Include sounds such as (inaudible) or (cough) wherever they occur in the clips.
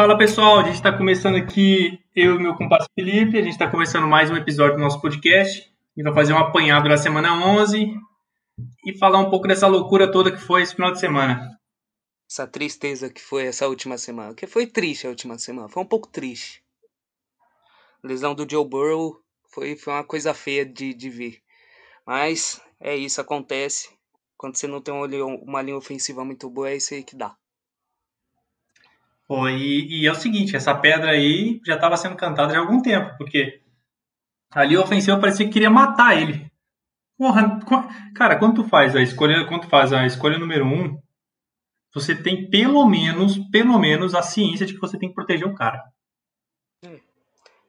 Fala pessoal, a gente está começando aqui, eu e meu compadre Felipe, a gente está começando mais um episódio do nosso podcast. A gente vai fazer um apanhado da semana 11 e falar um pouco dessa loucura toda que foi esse final de semana. Essa tristeza que foi essa última semana, que foi triste a última semana, foi um pouco triste. A lesão do Joe Burrow foi, foi uma coisa feia de, de ver. Mas é isso, acontece. Quando você não tem uma linha ofensiva muito boa, é isso aí que dá. E, e, é o seguinte, essa pedra aí já estava sendo cantada já há algum tempo, porque ali o ofensivo parecia que queria matar ele. Porra, cara, quando tu faz a escolha, quando faz a escolha número um, você tem pelo menos, pelo menos a ciência de que você tem que proteger o cara. É.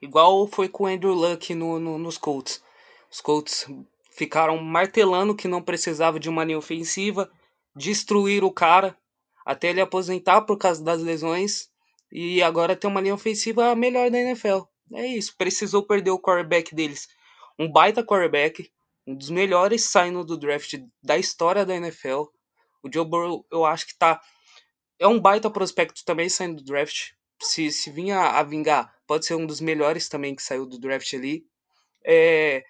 Igual foi com o Andrew Luck no, no, nos Colts. Os Colts ficaram martelando que não precisava de uma linha ofensiva, destruir o cara, até ele aposentar por causa das lesões e agora tem uma linha ofensiva melhor da NFL. É isso, precisou perder o quarterback deles. Um baita quarterback, um dos melhores saindo do draft da história da NFL. O Joe Burrow, eu acho que tá é um baita prospecto também saindo do draft. Se, se vinha a vingar, pode ser um dos melhores também que saiu do draft ali. É,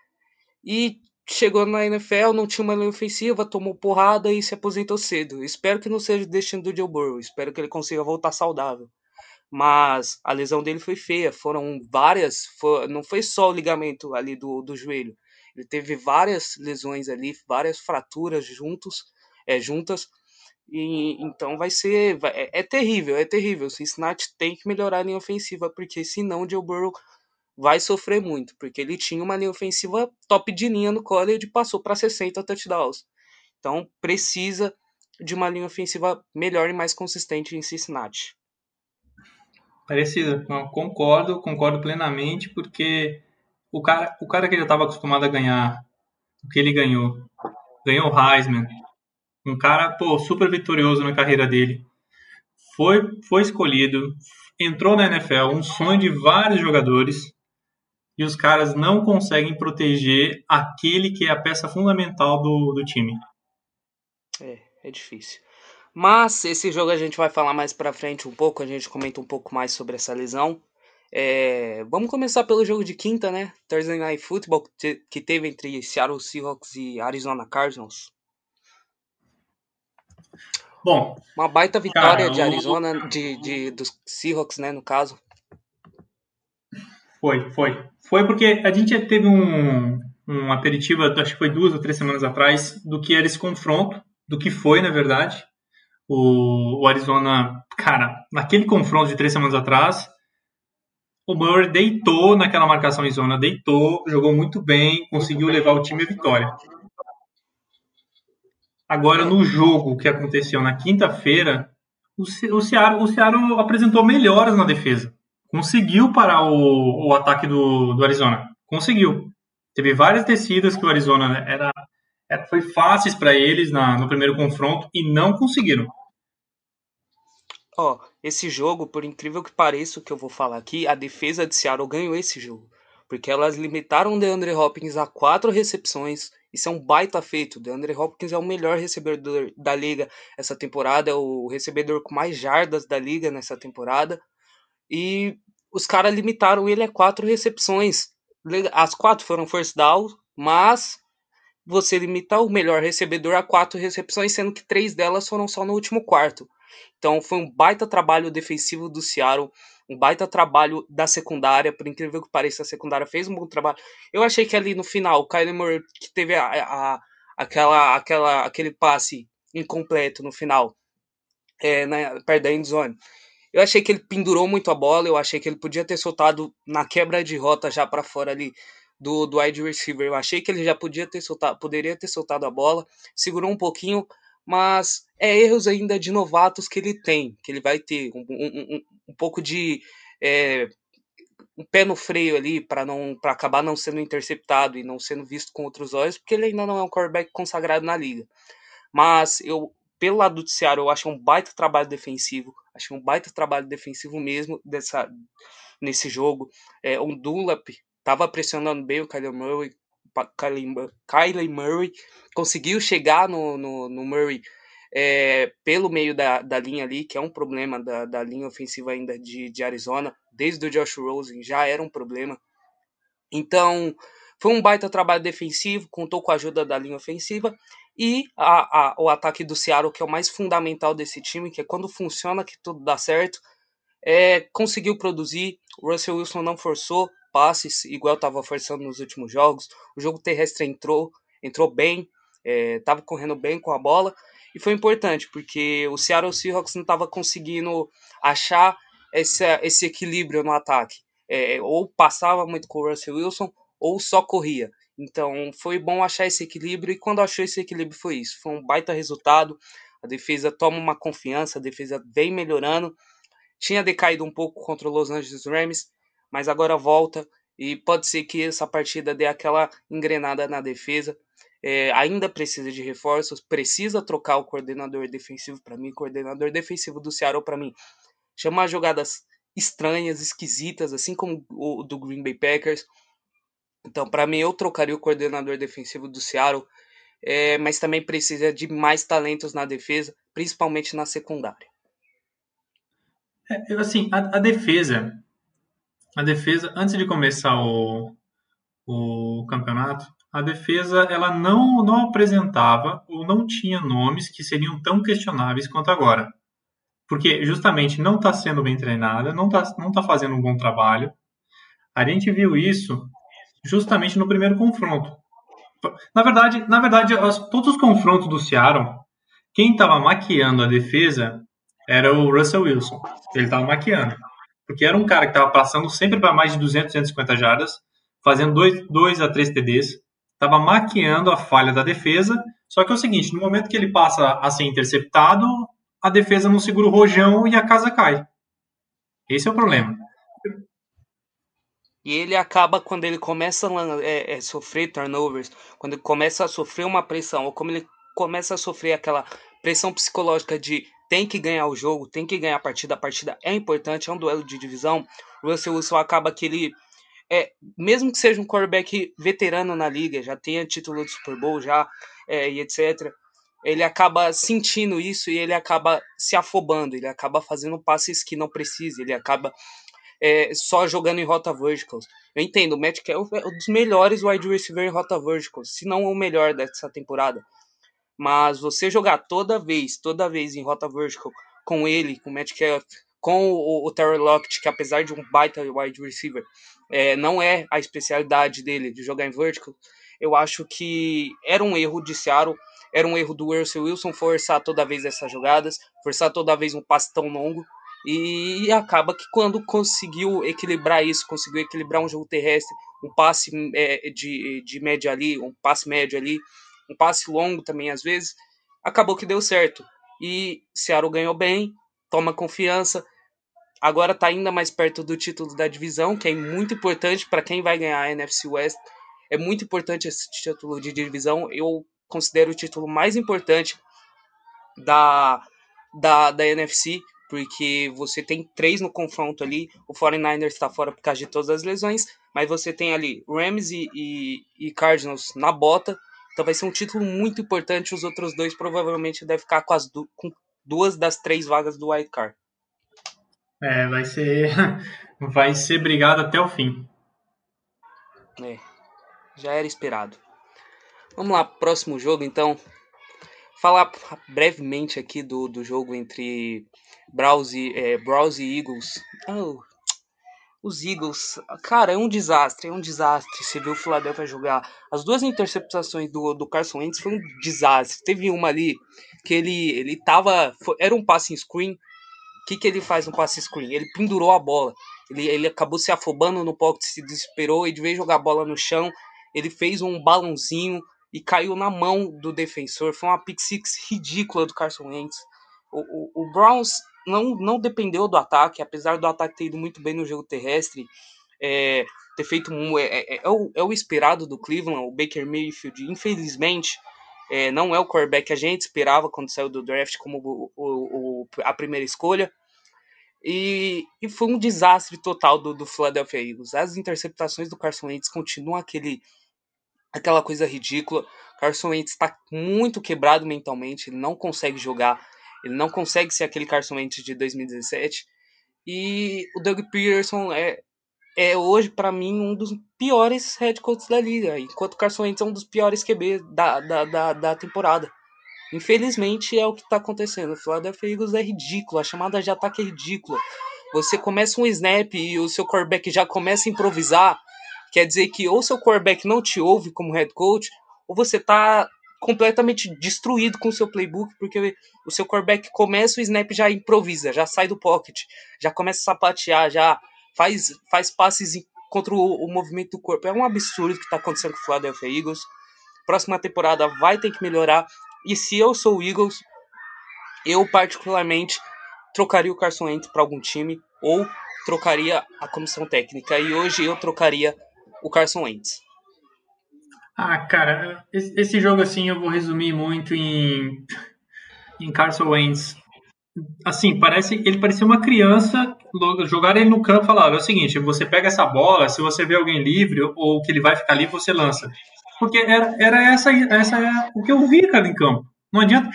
e chegou na NFL, não tinha uma linha ofensiva, tomou porrada e se aposentou cedo. Espero que não seja o destino do Joe Burrow, espero que ele consiga voltar saudável. Mas a lesão dele foi feia, foram várias, foi, não foi só o ligamento ali do, do joelho. Ele teve várias lesões ali, várias fraturas juntos, é, juntas. E, então vai ser. Vai, é, é, terrível, é terrível. O Cincinnati tem que melhorar a linha ofensiva, porque senão o Joe Burrow vai sofrer muito, porque ele tinha uma linha ofensiva top de linha no college e passou para 60 touchdowns. Então precisa de uma linha ofensiva melhor e mais consistente em Cincinnati. Parecido, não, concordo, concordo plenamente, porque o cara, o cara que já estava acostumado a ganhar o que ele ganhou, ganhou o Heisman, um cara pô, super vitorioso na carreira dele, foi, foi escolhido, entrou na NFL, um sonho de vários jogadores, e os caras não conseguem proteger aquele que é a peça fundamental do, do time. É, é difícil. Mas esse jogo a gente vai falar mais pra frente um pouco, a gente comenta um pouco mais sobre essa lesão. É, vamos começar pelo jogo de quinta, né? Thursday Night Football, que teve entre Seattle Seahawks e Arizona Cardinals. Bom, uma baita vitória cara, de Arizona, de, de, dos Seahawks, né, no caso. Foi, foi. Foi porque a gente teve um, um aperitivo, acho que foi duas ou três semanas atrás, do que era esse confronto, do que foi, na verdade. O, o Arizona, cara, naquele confronto de três semanas atrás, o Murray deitou naquela marcação em zona, deitou, jogou muito bem, conseguiu levar o time à vitória. Agora, no jogo que aconteceu na quinta-feira, o, o, Seattle, o Seattle apresentou melhoras na defesa conseguiu parar o, o ataque do, do Arizona. Conseguiu. Teve várias descidas que o Arizona era, era foi fáceis para eles na, no primeiro confronto e não conseguiram. Ó, oh, esse jogo, por incrível que pareça o que eu vou falar aqui, a defesa de Seattle ganhou esse jogo. Porque elas limitaram o DeAndre Hopkins a quatro recepções. Isso é um baita feito. O DeAndre Hopkins é o melhor recebedor da liga essa temporada, é o recebedor com mais jardas da liga nessa temporada. E os caras limitaram ele a quatro recepções. As quatro foram first down, mas você limita o melhor recebedor a quatro recepções, sendo que três delas foram só no último quarto. Então foi um baita trabalho defensivo do Seattle, um baita trabalho da secundária, por incrível que pareça, a secundária fez um bom trabalho. Eu achei que ali no final, o Kyler Murray, que teve a, a, aquela, aquela, aquele passe incompleto no final, é, na, perto da endzone, eu achei que ele pendurou muito a bola, eu achei que ele podia ter soltado na quebra de rota já para fora ali do, do wide receiver. Eu achei que ele já podia ter soltado, poderia ter soltado a bola, segurou um pouquinho, mas é erros ainda de novatos que ele tem, que ele vai ter um, um, um, um pouco de é, um pé no freio ali para não para acabar não sendo interceptado e não sendo visto com outros olhos, porque ele ainda não é um quarterback consagrado na liga. Mas eu pelo lado do Ceará, eu acho um baita trabalho defensivo. Acho um baita trabalho defensivo mesmo dessa, nesse jogo. É, o Dunlap estava pressionando bem o Kyler Murray. Kylie Murray conseguiu chegar no, no, no Murray é, pelo meio da, da linha ali, que é um problema da, da linha ofensiva ainda de, de Arizona, desde o Josh Rosen já era um problema. Então, foi um baita trabalho defensivo, contou com a ajuda da linha ofensiva e a, a, o ataque do Seattle, que é o mais fundamental desse time, que é quando funciona que tudo dá certo. É, conseguiu produzir, o Russell Wilson não forçou passes, igual estava forçando nos últimos jogos. O jogo terrestre entrou, entrou bem, estava é, correndo bem com a bola. E foi importante, porque o Seattle Seahawks não estava conseguindo achar esse, esse equilíbrio no ataque. É, ou passava muito com o Russell Wilson, ou só corria. Então foi bom achar esse equilíbrio, e quando achou esse equilíbrio foi isso. Foi um baita resultado. A defesa toma uma confiança, a defesa vem melhorando. Tinha decaído um pouco contra o Los Angeles Rams, mas agora volta e pode ser que essa partida dê aquela engrenada na defesa. É, ainda precisa de reforços, precisa trocar o coordenador defensivo para mim, coordenador defensivo do Seattle para mim. Chamar jogadas estranhas, esquisitas, assim como o do Green Bay Packers. Então, para mim, eu trocaria o coordenador defensivo do Seattle, é, mas também precisa de mais talentos na defesa, principalmente na secundária. É, assim, a, a, defesa, a defesa, antes de começar o, o campeonato, a defesa ela não, não apresentava ou não tinha nomes que seriam tão questionáveis quanto agora. Porque justamente não está sendo bem treinada, não está não tá fazendo um bom trabalho. A gente viu isso justamente no primeiro confronto. Na verdade, na verdade todos os confrontos do Seattle, quem estava maquiando a defesa era o Russell Wilson. Ele estava maquiando. Porque era um cara que estava passando sempre para mais de 200, 250 jardas, fazendo 2 a 3 TDs, estava maquiando a falha da defesa. Só que é o seguinte: no momento que ele passa a ser interceptado, a defesa não segura o rojão e a casa cai. Esse é o problema. E ele acaba, quando ele começa a é, é, sofrer turnovers, quando ele começa a sofrer uma pressão, ou como ele começa a sofrer aquela pressão psicológica de tem que ganhar o jogo, tem que ganhar a partida, a partida é importante, é um duelo de divisão, o Russell Wilson acaba que ele, é, mesmo que seja um quarterback veterano na liga, já tenha título de Super Bowl já, é, e etc., ele acaba sentindo isso e ele acaba se afobando, ele acaba fazendo passes que não precisa, ele acaba é, só jogando em rota verticals. Eu entendo, o Matt é um dos melhores wide receiver em rota verticals, se não o melhor dessa temporada. Mas você jogar toda vez, toda vez em rota vertical com ele, com o Matt Kelly, com o, o Terry Lockett, que apesar de um baita wide receiver, é, não é a especialidade dele de jogar em vertical, eu acho que era um erro de Seattle, era um erro do Russell Wilson forçar toda vez essas jogadas, forçar toda vez um passe tão longo, e acaba que quando conseguiu equilibrar isso, conseguiu equilibrar um jogo terrestre, um passe é, de, de média ali, um passe médio ali, um passe longo também às vezes, acabou que deu certo. E Seattle ganhou bem, toma confiança, agora está ainda mais perto do título da divisão, que é muito importante para quem vai ganhar a NFC West. É muito importante esse título de divisão. Eu considero o título mais importante da, da, da NFC, porque você tem três no confronto ali. O 49ers está fora por causa de todas as lesões, mas você tem ali Rams e, e, e, Cardinals na bota. Então vai ser um título muito importante. Os outros dois provavelmente devem ficar com, as du com duas das três vagas do wild card. É, vai ser, (laughs) vai ser brigado até o fim. É, já era esperado. Vamos lá, próximo jogo então falar brevemente aqui do, do jogo entre Browns e, é, e Eagles. Oh, os Eagles, cara, é um desastre, é um desastre. Você viu o Philadelphia jogar. As duas interceptações do, do Carson Wentz foi um desastre. Teve uma ali que ele, ele tava. Foi, era um passe screen. O que, que ele faz no passe screen? Ele pendurou a bola. Ele, ele acabou se afobando no pocket, se desesperou e de vez jogar a bola no chão, ele fez um balãozinho e caiu na mão do defensor. Foi uma pick six ridícula do Carson Wentz. O, o, o, Browns não, não dependeu do ataque, apesar do ataque ter ido muito bem no jogo terrestre, é, ter feito um, é, é, é, o, é o esperado do Cleveland, o Baker Mayfield, infelizmente. É, não é o quarterback que a gente esperava quando saiu do draft como o, o, a primeira escolha. E, e, foi um desastre total do, do Philadelphia Eagles. As interceptações do Carson Wentz continuam aquele aquela coisa ridícula. Carson Wentz está muito quebrado mentalmente, ele não consegue jogar, ele não consegue ser aquele Carson Wentz de 2017. E o Doug Peterson é, é hoje, para mim, um dos piores head coaches da liga, enquanto o Carson Wentz é um dos piores QB da, da, da, da temporada. Infelizmente é o que está acontecendo. O Philadelphia Eagles é ridículo, a chamada de ataque é ridícula. Você começa um snap e o seu quarterback já começa a improvisar, quer dizer que ou seu quarterback não te ouve como head coach, ou você está completamente destruído com o seu playbook, porque o seu quarterback começa o snap já improvisa, já sai do pocket, já começa a sapatear, já faz, faz passes contra o, o movimento do corpo. É um absurdo o que está acontecendo com o Philadelphia Eagles. Próxima temporada vai ter que melhorar. E se eu sou o Eagles, eu particularmente trocaria o Carson Wentz para algum time ou trocaria a comissão técnica. E hoje eu trocaria o Carson Wentz. Ah, cara, esse jogo assim eu vou resumir muito em, em Carson Wentz. Assim, parece ele parecia uma criança. Jogar ele no campo e falaram: é o seguinte, você pega essa bola, se você vê alguém livre ou que ele vai ficar livre, você lança. Porque era, era essa, essa é o que eu vi, cara, em campo. Não adianta.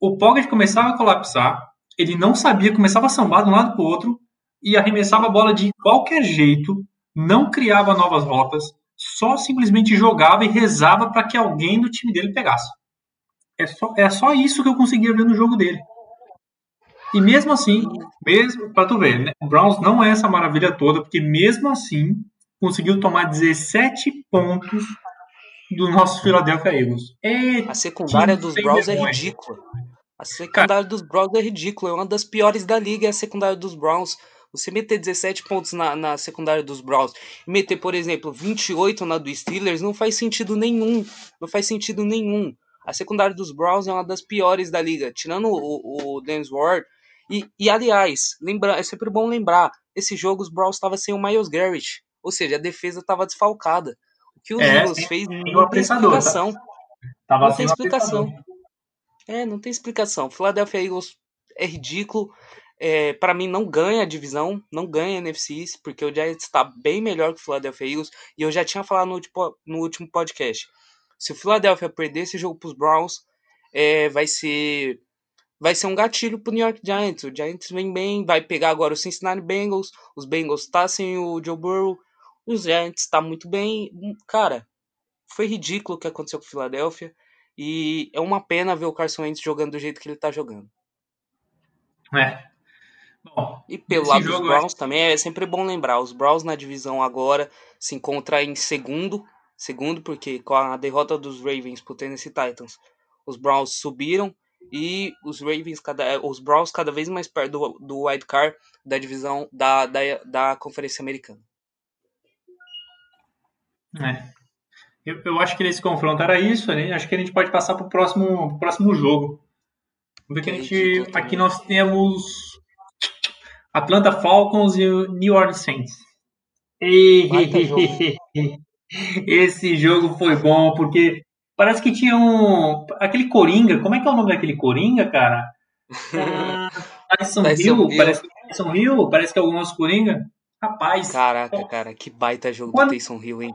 O Pocket começava a colapsar, ele não sabia, começava a sambar de um lado para o outro e arremessava a bola de qualquer jeito, não criava novas rotas, só simplesmente jogava e rezava para que alguém do time dele pegasse. É só, é só isso que eu conseguia ver no jogo dele. E mesmo assim, mesmo para tu ver, né, o Browns não é essa maravilha toda, porque mesmo assim conseguiu tomar 17 pontos do nosso Philadelphia Eagles. É a secundária dos Browns é ridícula. A secundária Cara, dos Browns é ridícula. É uma das piores da liga, é a secundária dos Browns. Você meter 17 pontos na, na secundária dos Browns e meter, por exemplo, 28 na do Steelers não faz sentido nenhum. Não faz sentido nenhum. A secundária dos Browns é uma das piores da liga, tirando o, o Dennis Ward. E, e aliás, lembra, é sempre bom lembrar: esse jogo os Browns estavam sem o Miles Garrett. Ou seja, a defesa estava desfalcada que o é, Eagles fez não tem tá? explicação. Tá? não tem explicação. É, não tem explicação. Philadelphia Eagles é ridículo. É, para mim não ganha a divisão, não ganha a NFC porque o Giants está bem melhor que o Philadelphia Eagles. E eu já tinha falado no último, no último podcast. Se o Philadelphia perder esse jogo para os Browns, é, vai ser vai ser um gatilho pro New York Giants. O Giants vem bem, vai pegar agora o Cincinnati Bengals. Os Bengals tá sem o Joe Burrow. Os Giants está muito bem. Cara, foi ridículo o que aconteceu com o Philadelphia. E é uma pena ver o Carson Wentz jogando do jeito que ele está jogando. É. Bom, e pelo lado dos Browns é... também é sempre bom lembrar. Os Browns na divisão agora se encontram em segundo. Segundo, porque com a derrota dos Ravens pro Tennessee Titans, os Browns subiram e os Ravens, cada, os Browns cada vez mais perto do, do wild card da divisão da, da, da Conferência Americana. É. Eu, eu acho que nesse confronto era isso, né? Acho que a gente pode passar para o próximo, próximo jogo. Vamos ver que a gente. Aqui nós temos Atlanta Falcons e o New Orleans Saints. (laughs) Esse jogo foi bom, porque parece que tinha um. Aquele Coringa, como é que é o nome daquele Coringa, cara? (laughs) Ah, Tyson Hill, parece que Tyson Hill, parece que é o nosso Coringa. Rapaz. Caraca, cara, que baita jogo quando, do Tyson Hill, hein?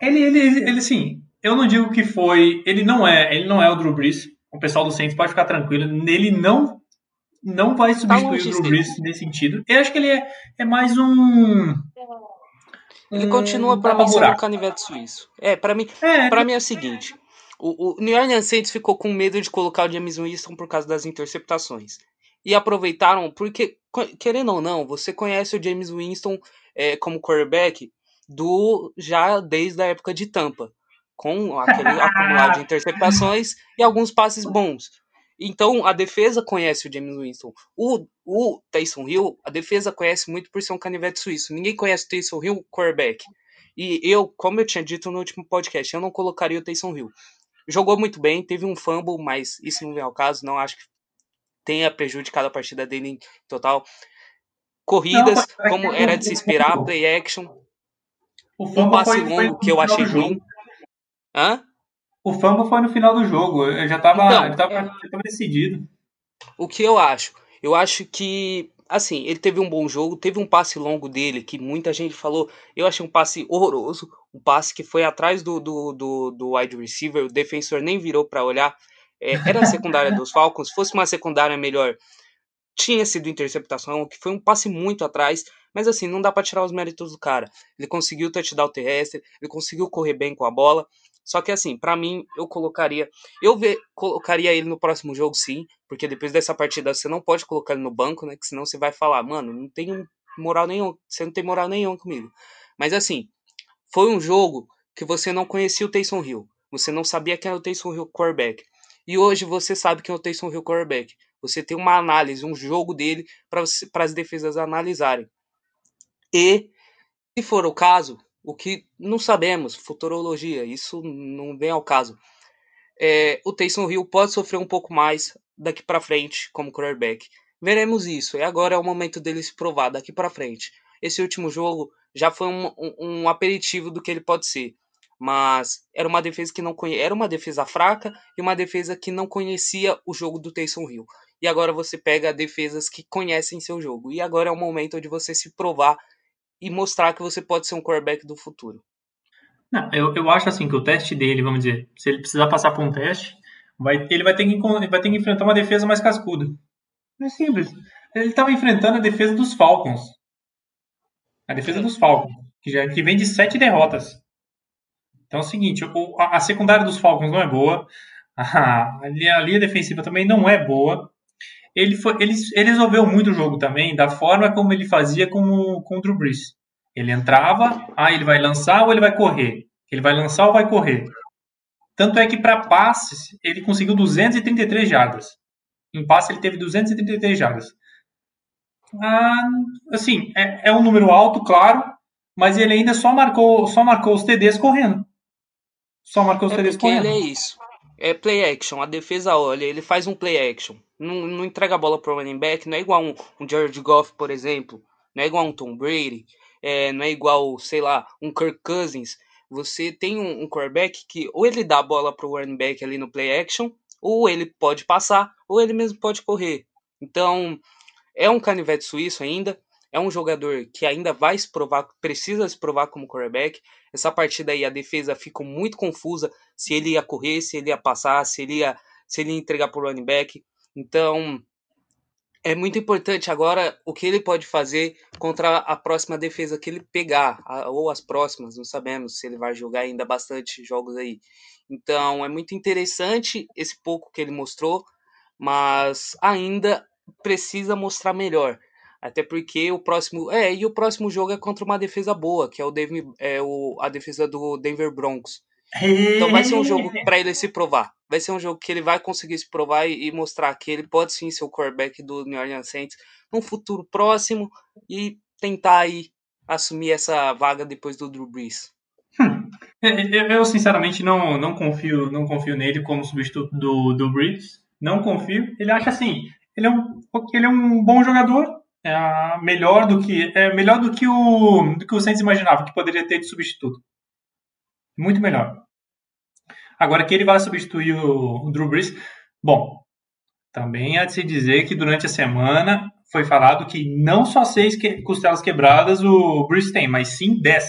Ele, ele, ele, assim, eu não digo que foi. Ele não é, ele não é o Drew Brees. O pessoal do Saints pode ficar tranquilo. Ele não não vai substituir tá o Drew Brees nesse sentido. Eu acho que ele é, é mais um. Ele um, continua para mim sendo um canivete suíço. É, para mim, é, para mim é o seguinte. O, o New Orleans Saints ficou com medo de colocar o James Winston por causa das interceptações. E aproveitaram, porque, querendo ou não, você conhece o James Winston é, como quarterback do já desde a época de Tampa, com aquele (laughs) acumulado de interceptações e alguns passes bons. Então a defesa conhece o James Winston. O, o Taysom Hill, a defesa conhece muito por ser um canivete suíço. Ninguém conhece o Taysom Hill quarterback. E eu, como eu tinha dito no último podcast, eu não colocaria o Taysom Hill. Jogou muito bem, teve um fumble, mas isso não é o caso. Não acho que tenha prejudicado a partida dele em total. Corridas, não, como era de se esperar, play action, um passe longo que eu achei ruim. Hã? O fumble foi no final do jogo. Eu já tava, então, tava, já tava decidido. O que eu acho? Eu acho que assim, ele teve um bom jogo, teve um passe longo dele que muita gente falou. Eu achei um passe horroroso, um passe que foi atrás do, do, do, do wide receiver, o defensor nem virou para olhar. É, era a secundária dos Falcons, se fosse uma secundária melhor, tinha sido interceptação, que foi um passe muito atrás, mas assim, não dá para tirar os méritos do cara. Ele conseguiu touchdown terrestre, ele conseguiu correr bem com a bola. Só que assim, para mim, eu colocaria, eu ver, colocaria ele no próximo jogo sim, porque depois dessa partida você não pode colocar ele no banco, né? Que senão você vai falar, mano, não tem moral nenhum, você não tem moral nenhum comigo. Mas assim, foi um jogo que você não conhecia o Taysom Hill. Você não sabia quem era o Taysom Hill quarterback. E hoje você sabe quem é o Taysom Hill quarterback. Você tem uma análise, um jogo dele para as defesas analisarem. E, se for o caso, o que não sabemos, futurologia, isso não vem ao caso. É, o Taysom Hill pode sofrer um pouco mais daqui para frente como quarterback. Veremos isso. E agora é o momento dele se provar daqui para frente. Esse último jogo já foi um, um, um, aperitivo do que ele pode ser. Mas era uma defesa que não conhe... era uma defesa fraca e uma defesa que não conhecia o jogo do Taysom Hill. E agora você pega defesas que conhecem seu jogo. E agora é o momento de você se provar e mostrar que você pode ser um quarterback do futuro. Não, eu, eu acho assim que o teste dele, vamos dizer, se ele precisar passar por um teste, vai, ele vai ter, que, vai ter que enfrentar uma defesa mais cascuda. É simples. Ele estava enfrentando a defesa dos Falcons. A defesa dos Falcons, que, já, que vem de sete derrotas. Então é o seguinte, o, a, a, secundária dos Falcons não é boa, (laughs) a, a, linha defensiva também não é boa ele, foi, ele, ele resolveu muito o jogo também da forma como ele fazia com, com o Drew Brees. Ele entrava, ah, ele vai lançar ou ele vai correr? Ele vai lançar ou vai correr? Tanto é que para passes ele conseguiu 233 jardas. Em passe ele teve 233 jardas. Ah, assim, é, é um número alto, claro, mas ele ainda só marcou, só marcou os TDs correndo. Só marcou os é TDs correndo. Ele é isso. É play action. A defesa olha, ele faz um play action não, não entrega a bola para o running back, não é igual um, um Jared Goff, por exemplo, não é igual um Tom Brady, é, não é igual, sei lá, um Kirk Cousins. Você tem um, um quarterback que ou ele dá a bola para o running back ali no play action, ou ele pode passar, ou ele mesmo pode correr. Então, é um canivete suíço ainda, é um jogador que ainda vai se provar, precisa se provar como quarterback. Essa partida aí a defesa ficou muito confusa se ele ia correr, se ele ia passar, se ele ia, se ele ia entregar para o running back. Então, é muito importante agora o que ele pode fazer contra a próxima defesa que ele pegar, ou as próximas, não sabemos se ele vai jogar ainda bastante jogos aí. Então, é muito interessante esse pouco que ele mostrou, mas ainda precisa mostrar melhor. Até porque o próximo. É, e o próximo jogo é contra uma defesa boa, que é o, Denver, é o a defesa do Denver Broncos. Então vai ser um jogo (laughs) para ele se provar. Vai ser um jogo que ele vai conseguir se provar e, e mostrar que ele pode sim ser o quarterback do New Orleans Saints num futuro próximo e tentar aí assumir essa vaga depois do Drew Brees. Hum. Eu, eu, sinceramente não, não confio não confio nele como substituto do, do Brees. Não confio. Ele acha assim, ele é um, ele é um bom jogador, é melhor do que é melhor do que o do que o Saints imaginava que poderia ter de substituto. Muito melhor. Agora que ele vai substituir o Drew Brees, bom, também há de se dizer que durante a semana foi falado que não só seis que, costelas quebradas o Brees tem, mas sim dez.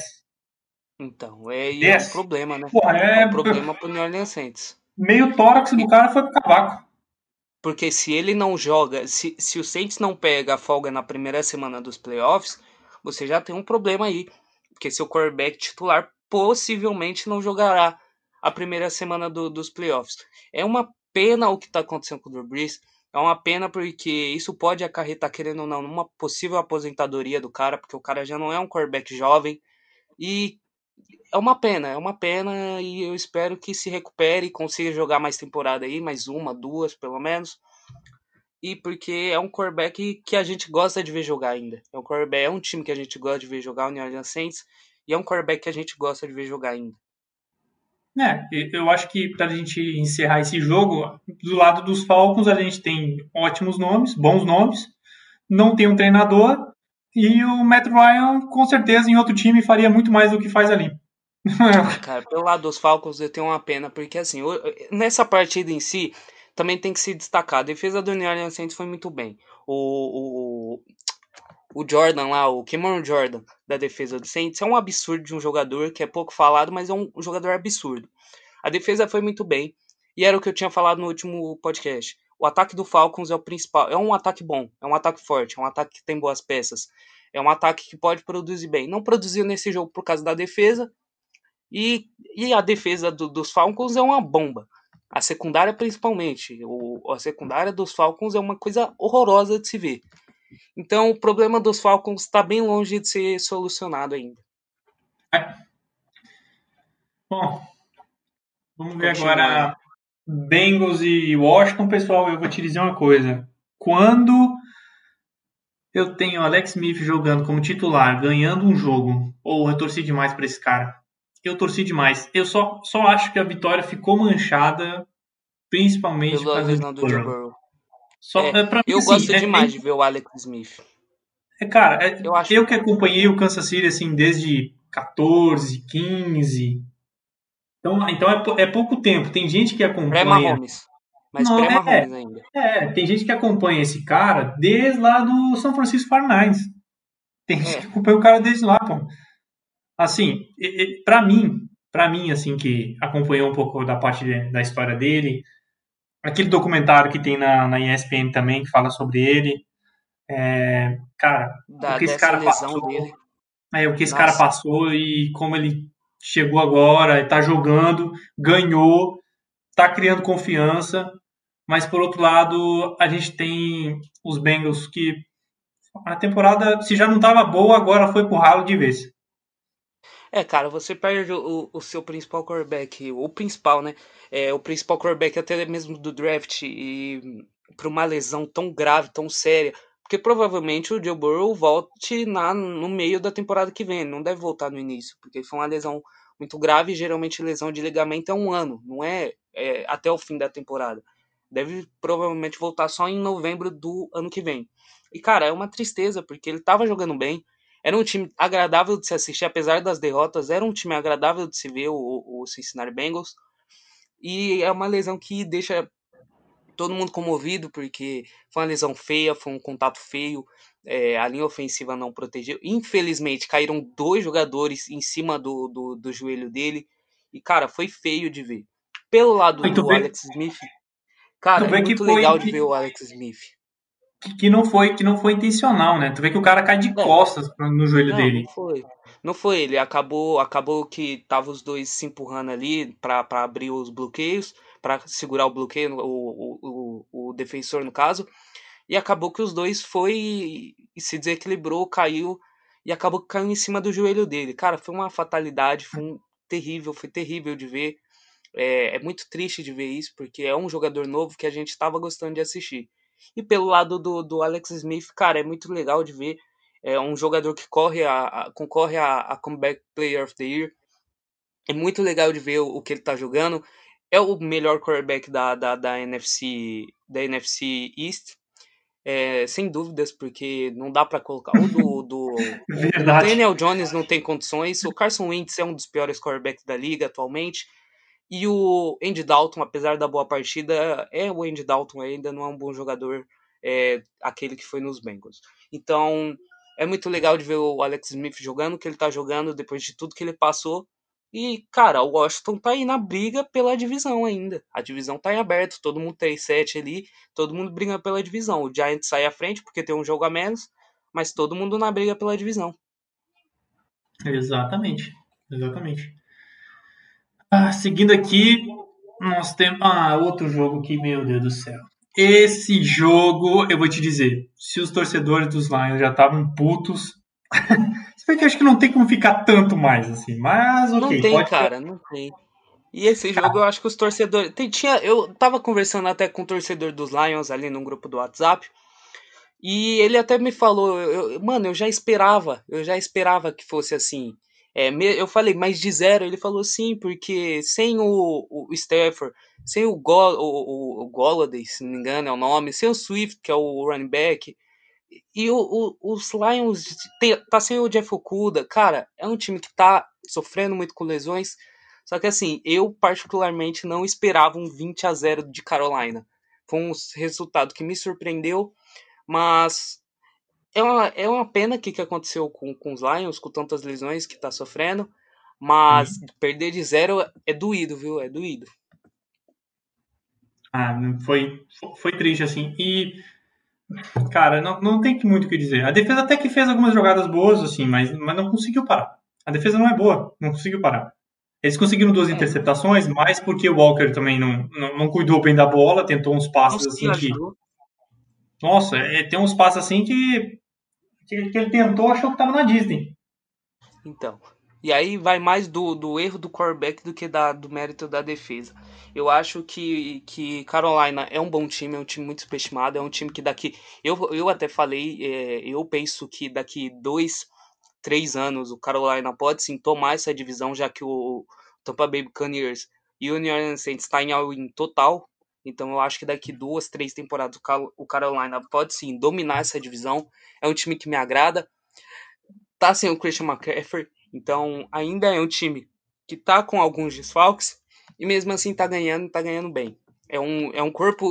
Então, é, é um problema, né? Porra, é... é um problema pro New Orleans Saints. Meio tórax do cara foi pro cavaco. Porque se ele não joga, se, se o Saints não pega a folga na primeira semana dos playoffs, você já tem um problema aí. Porque seu quarterback titular possivelmente não jogará a primeira semana do, dos playoffs. É uma pena o que está acontecendo com o Drew Brees. É uma pena porque isso pode acarretar, querendo ou não, numa possível aposentadoria do cara, porque o cara já não é um quarterback jovem. E é uma pena, é uma pena e eu espero que se recupere e consiga jogar mais temporada aí, mais uma, duas pelo menos. E porque é um quarterback que a gente gosta de ver jogar ainda. É um quarterback, é um time que a gente gosta de ver jogar, o New Orleans Saints. E é um quarterback que a gente gosta de ver jogar ainda. É, eu acho que para a gente encerrar esse jogo, do lado dos Falcons a gente tem ótimos nomes, bons nomes, não tem um treinador e o Matt Ryan com certeza em outro time faria muito mais do que faz ali. Cara, pelo lado dos Falcons eu tenho uma pena porque assim nessa partida em si também tem que se destacar. A defesa do New Orleans Saints foi muito bem. O, o, o Jordan lá, o Cameron Jordan da defesa do Saints, é um absurdo de um jogador que é pouco falado, mas é um jogador absurdo. A defesa foi muito bem, e era o que eu tinha falado no último podcast. O ataque do Falcons é o principal, é um ataque bom, é um ataque forte, é um ataque que tem boas peças, é um ataque que pode produzir bem. Não produziu nesse jogo por causa da defesa, e, e a defesa do, dos Falcons é uma bomba. A secundária, principalmente. O, a secundária dos Falcons é uma coisa horrorosa de se ver. Então, o problema dos Falcons está bem longe de ser solucionado ainda. É. Bom, vamos ver agora Bengals e Washington. Pessoal, eu vou te dizer uma coisa. Quando eu tenho Alex Smith jogando como titular, ganhando um jogo, ou eu torci demais para esse cara eu torci demais. Eu só, só acho que a vitória ficou manchada, principalmente Pela por lesão do Joe Burrow. Só, é, é, eu assim, gosto é, demais é, de ver o Alex Smith. É, cara, é, eu, acho... eu que acompanhei o Kansas City assim desde 14, 15. Então, então é, é pouco tempo. Tem gente que acompanha. Pré-Mahomes. Mas pré-Mahomes é, ainda. É, tem gente que acompanha esse cara desde lá do São Francisco 49 Tem gente que acompanha o cara desde lá, pô assim, para mim, para mim, assim, que acompanhou um pouco da parte de, da história dele, aquele documentário que tem na, na ESPN também, que fala sobre ele, é, cara, da, o que esse cara passou, dele. É, o que esse Nossa. cara passou e como ele chegou agora, está jogando, ganhou, está criando confiança, mas por outro lado, a gente tem os Bengals que a temporada, se já não estava boa, agora foi pro ralo de vez. É, cara, você perde o, o seu principal quarterback, o principal, né? É, o principal quarterback até mesmo do draft e para uma lesão tão grave, tão séria, porque provavelmente o Joe Burrow volte na, no meio da temporada que vem, não deve voltar no início, porque foi uma lesão muito grave, geralmente lesão de ligamento é um ano, não é, é até o fim da temporada. Deve provavelmente voltar só em novembro do ano que vem. E cara, é uma tristeza, porque ele tava jogando bem, era um time agradável de se assistir, apesar das derrotas, era um time agradável de se ver, o, o Cincinnati Bengals. E é uma lesão que deixa todo mundo comovido, porque foi uma lesão feia, foi um contato feio, é, a linha ofensiva não protegeu. Infelizmente, caíram dois jogadores em cima do, do, do joelho dele, e, cara, foi feio de ver. Pelo lado do Alex Smith, cara, é muito legal de ver o Alex Smith que não foi que não foi intencional, né? Tu vê que o cara cai de costas no joelho não, dele. Não foi. Não foi, ele acabou acabou que tava os dois se empurrando ali para abrir os bloqueios, para segurar o bloqueio, o, o, o, defensor no caso, e acabou que os dois foi e se desequilibrou, caiu e acabou que caiu em cima do joelho dele. Cara, foi uma fatalidade, foi um terrível, foi terrível de ver. É, é muito triste de ver isso, porque é um jogador novo que a gente estava gostando de assistir. E pelo lado do, do Alex Smith, cara, é muito legal de ver. É um jogador que corre a, a concorre a, a, Comeback Player of the Year. É muito legal de ver o, o que ele tá jogando. É o melhor quarterback da, da, da NFC da NFC East. É, sem dúvidas, porque não dá para colocar. O do, do (laughs) o Daniel Jones não tem condições. O Carson Wentz é um dos piores quarterbacks da liga atualmente. E o Andy Dalton, apesar da boa partida, é o Andy Dalton ainda não é um bom jogador, é aquele que foi nos Bengals. Então, é muito legal de ver o Alex Smith jogando que ele tá jogando depois de tudo que ele passou. E, cara, o Washington tá aí na briga pela divisão ainda. A divisão tá em aberto, todo mundo 3-7 ali, todo mundo briga pela divisão. O Giants sai à frente porque tem um jogo a menos, mas todo mundo na briga pela divisão. Exatamente, exatamente. Ah, seguindo aqui, nós temos. Ah, outro jogo que, meu Deus do céu. Esse jogo, eu vou te dizer, se os torcedores dos Lions já estavam putos. (laughs) Você vê que acho que não tem como ficar tanto mais assim, mas ok. Não tem, cara, não tem. E esse jogo eu acho que os torcedores. Tem, tinha, eu tava conversando até com o torcedor dos Lions ali no grupo do WhatsApp. E ele até me falou, eu, mano, eu já esperava, eu já esperava que fosse assim. É, eu falei, mas de zero? Ele falou sim, porque sem o, o Stafford, sem o, Go, o, o, Golladay, se não me engano é o nome, sem o Swift, que é o running back, e o, o, os Lions tem, tá sem o Jeff Okuda, cara, é um time que tá sofrendo muito com lesões, só que assim, eu particularmente não esperava um 20 a 0 de Carolina. Foi um resultado que me surpreendeu, mas é uma, é uma pena que que aconteceu com, com os Lions, com tantas lesões que tá sofrendo. Mas uhum. perder de zero é doído, viu? É doído. Ah, foi, foi triste, assim. E, cara, não, não tem muito o que dizer. A defesa até que fez algumas jogadas boas, assim, mas, mas não conseguiu parar. A defesa não é boa, não conseguiu parar. Eles conseguiram duas é. interceptações, mais porque o Walker também não, não, não, cuidou bem da bola, tentou uns passos assim que. Nossa, é, tem uns passos assim que, que, que ele tentou, achou que tava na Disney. Então. E aí vai mais do, do erro do quarterback do que da, do mérito da defesa. Eu acho que, que Carolina é um bom time, é um time muito superestimado, é um time que daqui. Eu, eu até falei, é, eu penso que daqui dois, três anos o Carolina pode sim tomar essa divisão, já que o Tampa Bay Buccaneers e o New Orleans Saints está em all-in total. Então eu acho que daqui duas, três temporadas o Carolina pode sim dominar essa divisão. É um time que me agrada. Tá sem o Christian McCaffrey, então ainda é um time que tá com alguns desfalques e mesmo assim tá ganhando, tá ganhando bem. É um, é um corpo,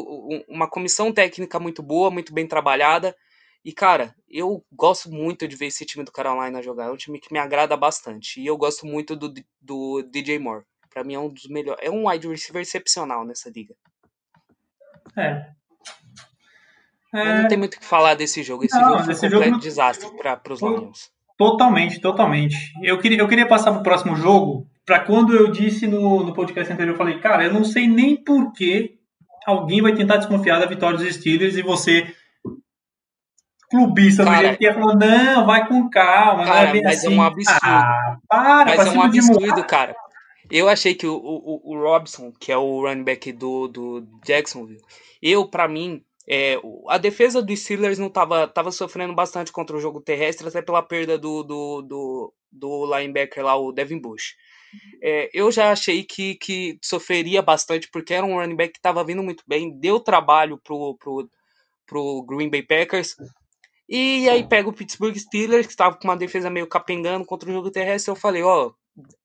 uma comissão técnica muito boa, muito bem trabalhada e, cara, eu gosto muito de ver esse time do Carolina jogar. É um time que me agrada bastante. E eu gosto muito do, do DJ Moore. Pra mim é um dos melhores. É um wide receiver excepcional nessa liga. É. é... Não tem muito o que falar desse jogo. Esse não, jogo foi um completo jogo... desastre para os Lions. Totalmente, totalmente. Eu queria, eu queria passar pro próximo jogo. Para quando eu disse no, no podcast anterior, eu falei, cara, eu não sei nem por que alguém vai tentar desconfiar da vitória dos Steelers e você clubista do jeito falou, não, vai com calma, cara, não é mas assim. é um absurdo. Ah, para, mas é um absurdo, cara. Eu achei que o, o, o Robson, que é o running back do, do Jacksonville, eu, para mim, é, a defesa dos Steelers não tava, tava sofrendo bastante contra o jogo terrestre, até pela perda do, do, do, do linebacker lá, o Devin Bush. É, eu já achei que, que sofreria bastante, porque era um running back que estava vindo muito bem, deu trabalho pro, pro, pro Green Bay Packers, e aí pega o Pittsburgh Steelers, que estava com uma defesa meio capengando contra o jogo terrestre. Eu falei, ó,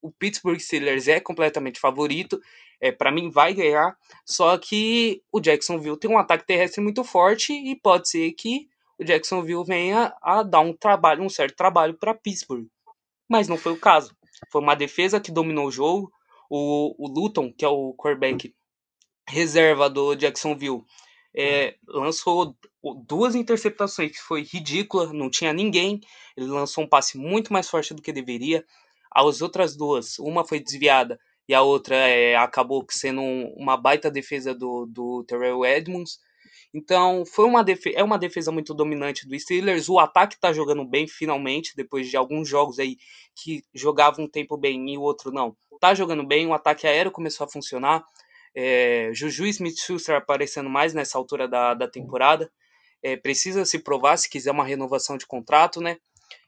o Pittsburgh Steelers é completamente favorito, é para mim vai ganhar. Só que o Jacksonville tem um ataque terrestre muito forte e pode ser que o Jacksonville venha a dar um trabalho, um certo trabalho para Pittsburgh. Mas não foi o caso. Foi uma defesa que dominou o jogo. O, o Luton, que é o quarterback reserva do Jacksonville, é, lançou duas interceptações que foi ridícula, não tinha ninguém. Ele lançou um passe muito mais forte do que deveria. As outras duas, uma foi desviada e a outra é, acabou sendo um, uma baita defesa do, do Terrell Edmonds. Então, foi uma é uma defesa muito dominante do Steelers. O ataque está jogando bem finalmente, depois de alguns jogos aí que jogava um tempo bem e o outro não. Tá jogando bem, o ataque aéreo começou a funcionar. É, Juju Smith-Schuster aparecendo mais nessa altura da, da temporada é, precisa se provar se quiser uma renovação de contrato, né?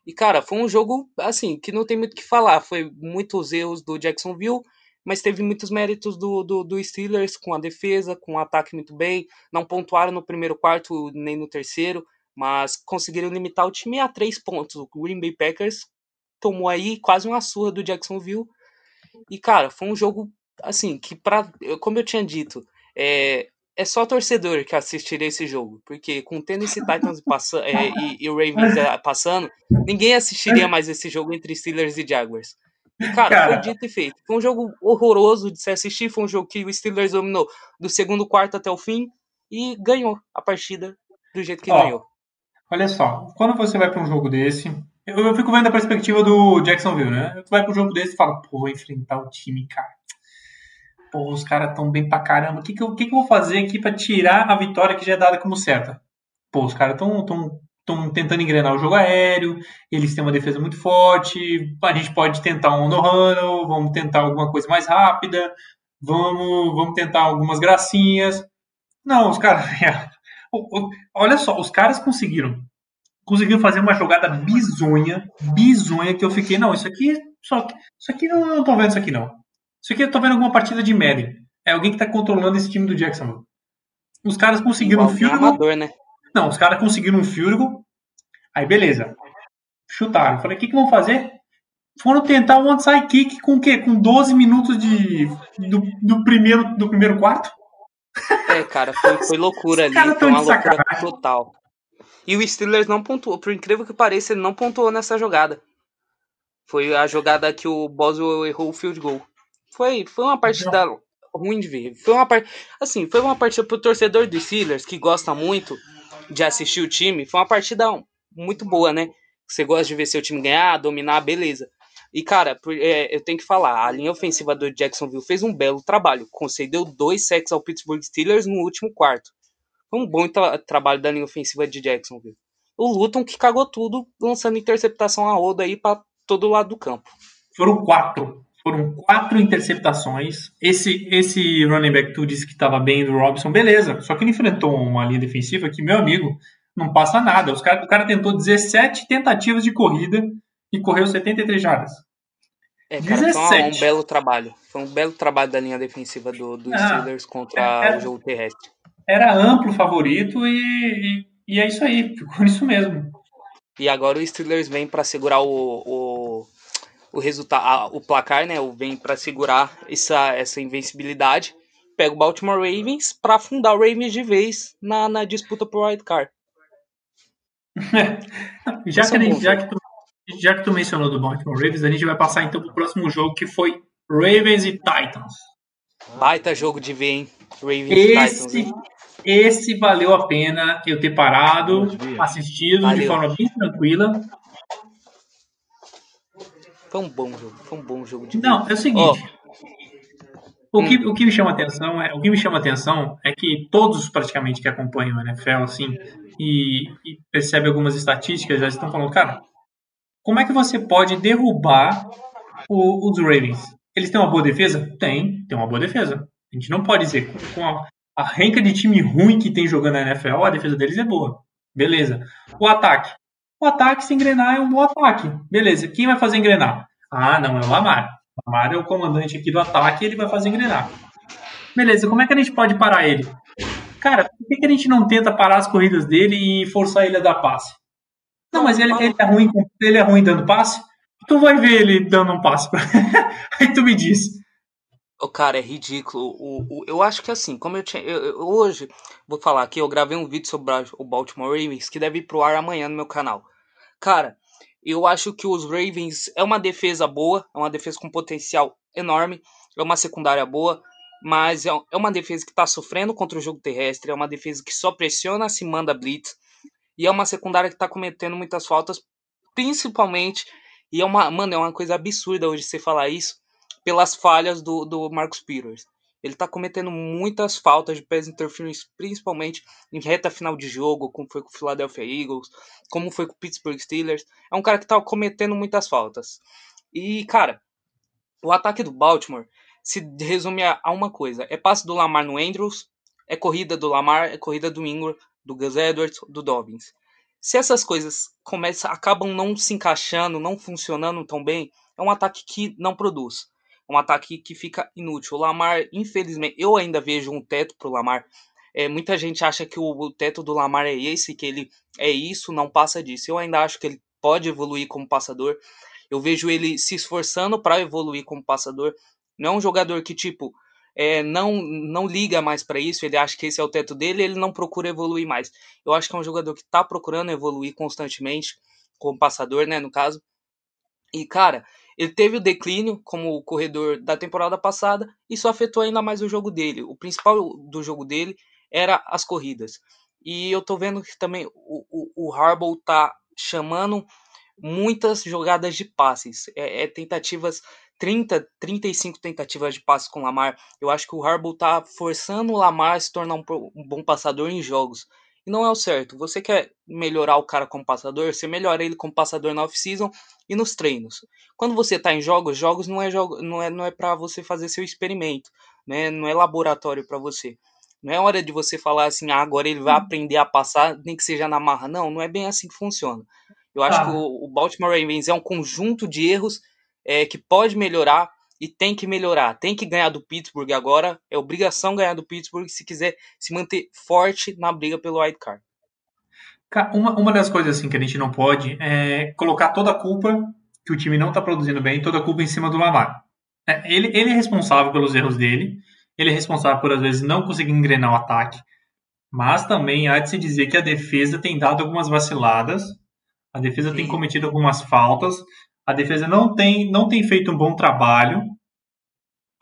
E, cara, foi um jogo, assim, que não tem muito o que falar. Foi muitos erros do Jacksonville, mas teve muitos méritos do, do, do, Steelers com a defesa, com o ataque muito bem. Não pontuaram no primeiro quarto nem no terceiro, mas conseguiram limitar o time a três pontos. O Green Bay Packers tomou aí quase uma surra do Jacksonville. E, cara, foi um jogo, assim, que, pra, como eu tinha dito, é, é só torcedor que assistiria esse jogo, porque com o Tennessee Titans (laughs) passa, é, e, e, o Ravens é, passando, ninguém assistiria mais esse jogo entre Steelers e Jaguars. E, cara, cara, foi dito e feito. Foi um jogo horroroso de se assistir, foi um jogo que o Steelers dominou do segundo quarto até o fim e ganhou a partida do jeito que Ó, ganhou. Olha só, quando você vai para um jogo desse, eu, eu, fico vendo a perspectiva do Jacksonville, né? Tu vai para um jogo desse e fala, pô, vou enfrentar o time, cara pô, os caras tão bem pra caramba, o que que, eu, que que eu vou fazer aqui para tirar a vitória que já é dada como certa? Pô, os caras tão, tão, tão tentando engrenar o jogo aéreo, eles têm uma defesa muito forte, a gente pode tentar um no-huddle, vamos tentar alguma coisa mais rápida, vamos, vamos tentar algumas gracinhas. Não, os caras... (laughs) Olha só, os caras conseguiram conseguiram fazer uma jogada bizonha, bizonha, que eu fiquei, não, isso aqui, só, isso aqui não, não tô vendo isso aqui não. Isso aqui eu tô vendo alguma partida de Madden. É alguém que tá controlando esse time do Jacksonville. Os caras conseguiram um field goal. né? Não, os caras conseguiram um field goal. Aí beleza. Chutaram. Falei, o que, que vão fazer? Foram tentar um onside kick com o quê? Com 12 minutos de, do, do, primeiro, do primeiro quarto? É, cara, foi, foi (laughs) loucura ali. Foi uma loucura total. E o Steelers não pontuou. Por incrível que pareça, ele não pontuou nessa jogada. Foi a jogada que o Boswell errou o field goal. Foi, foi uma partida não. ruim de ver. Foi uma part... assim, foi uma partida pro torcedor do Steelers que gosta muito de assistir o time. Foi uma partida muito boa, né? Você gosta de ver seu time ganhar, dominar, beleza. E, cara, é, eu tenho que falar, a linha ofensiva do Jacksonville fez um belo trabalho. Concedeu dois sacks ao Pittsburgh Steelers no último quarto. Foi um bom tra trabalho da linha ofensiva de Jacksonville. O Luton que cagou tudo, lançando interceptação a roda aí para todo lado do campo. Foram quatro. Foram quatro interceptações. Esse, esse running back tu disse que estava bem do Robson, beleza. Só que ele enfrentou uma linha defensiva que, meu amigo, não passa nada. Os cara, o cara tentou 17 tentativas de corrida e correu 73 jardas. É, cara, 17. foi um, um, belo trabalho. Foi um belo trabalho da linha defensiva do, do ah, Steelers contra era, o jogo terrestre. Era amplo favorito e, e, e, é isso aí, ficou isso mesmo. E agora o Steelers vem para segurar o, o, o resultado, o placar, né? Vem para segurar essa, essa invencibilidade. Pega o Baltimore Ravens para afundar o Ravens de vez na, na disputa por wild card. (laughs) já, que, gente, já, que tu, já que tu mencionou do Baltimore Ravens, a gente vai passar então pro próximo jogo que foi Ravens e Titans. Baita jogo de ver, hein? Ravens esse, e Titans. Esse valeu a pena eu ter parado, assistido valeu. de forma bem tranquila. Foi um bom jogo, foi um bom jogo de Não, é o seguinte. Oh. O que, o que me chama atenção é o que me chama atenção é que todos praticamente que acompanham o NFL assim e, e percebe algumas estatísticas já estão falando, cara, como é que você pode derrubar o, os Ravens? Eles têm uma boa defesa? Tem, tem uma boa defesa. A gente não pode dizer com a, a renca de time ruim que tem jogando na NFL, a defesa deles é boa. Beleza. O ataque. O ataque, se engrenar, é um bom ataque. Beleza. Quem vai fazer engrenar? Ah, não, é o Lamar. O Lamar é o comandante aqui do ataque e ele vai fazer engrenar. Beleza, como é que a gente pode parar ele? Cara, por que, a gente não tenta parar as corridas dele e forçar ele a dar passe? Não, mas ele, ele, é, ruim, ele é ruim dando passe? Tu vai ver ele dando um passe. (laughs) Aí tu me diz. O cara, é ridículo. O, o, eu acho que assim, como eu tinha. Eu, eu, hoje, vou falar aqui, eu gravei um vídeo sobre o Baltimore Ravens que deve ir pro ar amanhã no meu canal. Cara, eu acho que os Ravens é uma defesa boa, é uma defesa com potencial enorme, é uma secundária boa, mas é, é uma defesa que está sofrendo contra o jogo terrestre, é uma defesa que só pressiona se manda blitz, e é uma secundária que está cometendo muitas faltas, principalmente, e é uma, mano, é uma coisa absurda hoje você falar isso, pelas falhas do, do Marcus Peters. Ele está cometendo muitas faltas de pés interference, principalmente em reta final de jogo, como foi com o Philadelphia Eagles, como foi com o Pittsburgh Steelers. É um cara que está cometendo muitas faltas. E, cara, o ataque do Baltimore se resume a, uma coisa: é passe do Lamar no Andrews, é corrida do Lamar, é corrida do Ingram, do Gus Edwards, do Dobbins. Se essas coisas começam, acabam não se encaixando, não funcionando tão bem, é um ataque que não produz um ataque que fica inútil. O Lamar, infelizmente, eu ainda vejo um teto pro Lamar. É, muita gente acha que o, o, teto do Lamar é esse, que ele é isso, não passa disso. Eu ainda acho que ele pode evoluir como passador. Eu vejo ele se esforçando para evoluir como passador. Não é um jogador que, tipo, é, não, não liga mais para isso, ele acha que esse é o teto dele, ele não procura evoluir mais. Eu acho que é um jogador que está procurando evoluir constantemente, como passador, né, no caso. E, cara, ele teve o declínio como corredor da temporada passada, isso afetou ainda mais o jogo dele. O principal do jogo dele era as corridas. E eu tô vendo que também o, o, o Harbaugh tá chamando muitas jogadas de passes. É, é, tentativas, 30, 35 tentativas de passes com o Lamar. Eu acho que o Harbaugh tá forçando o Lamar a se tornar um, um bom passador em jogos. E não é o certo. Você quer melhorar o cara como passador, você melhora ele como passador na off-season e nos treinos. Quando você está em jogos, jogos não é jogo, não é, não é para você fazer seu experimento, né? Não é laboratório para você. Não é hora de você falar assim, ah, agora ele vai uhum. aprender a passar, nem que seja na marra. Não, não é bem assim que funciona. Eu acho ah. que o, o, Baltimore Ravens é um conjunto de erros é, que pode melhorar e tem que melhorar. Tem que ganhar do Pittsburgh agora. É obrigação ganhar do Pittsburgh se quiser se manter forte na briga pelo wild card. Uma, uma das coisas assim que a gente não pode é colocar toda a culpa que o time não está produzindo bem, toda a culpa em cima do Lamar. É, ele, ele é responsável pelos erros dele, ele é responsável por às vezes não conseguir engrenar o ataque. Mas também há de se dizer que a defesa tem dado algumas vaciladas, a defesa Sim. tem cometido algumas faltas, a defesa não tem, não tem feito um bom trabalho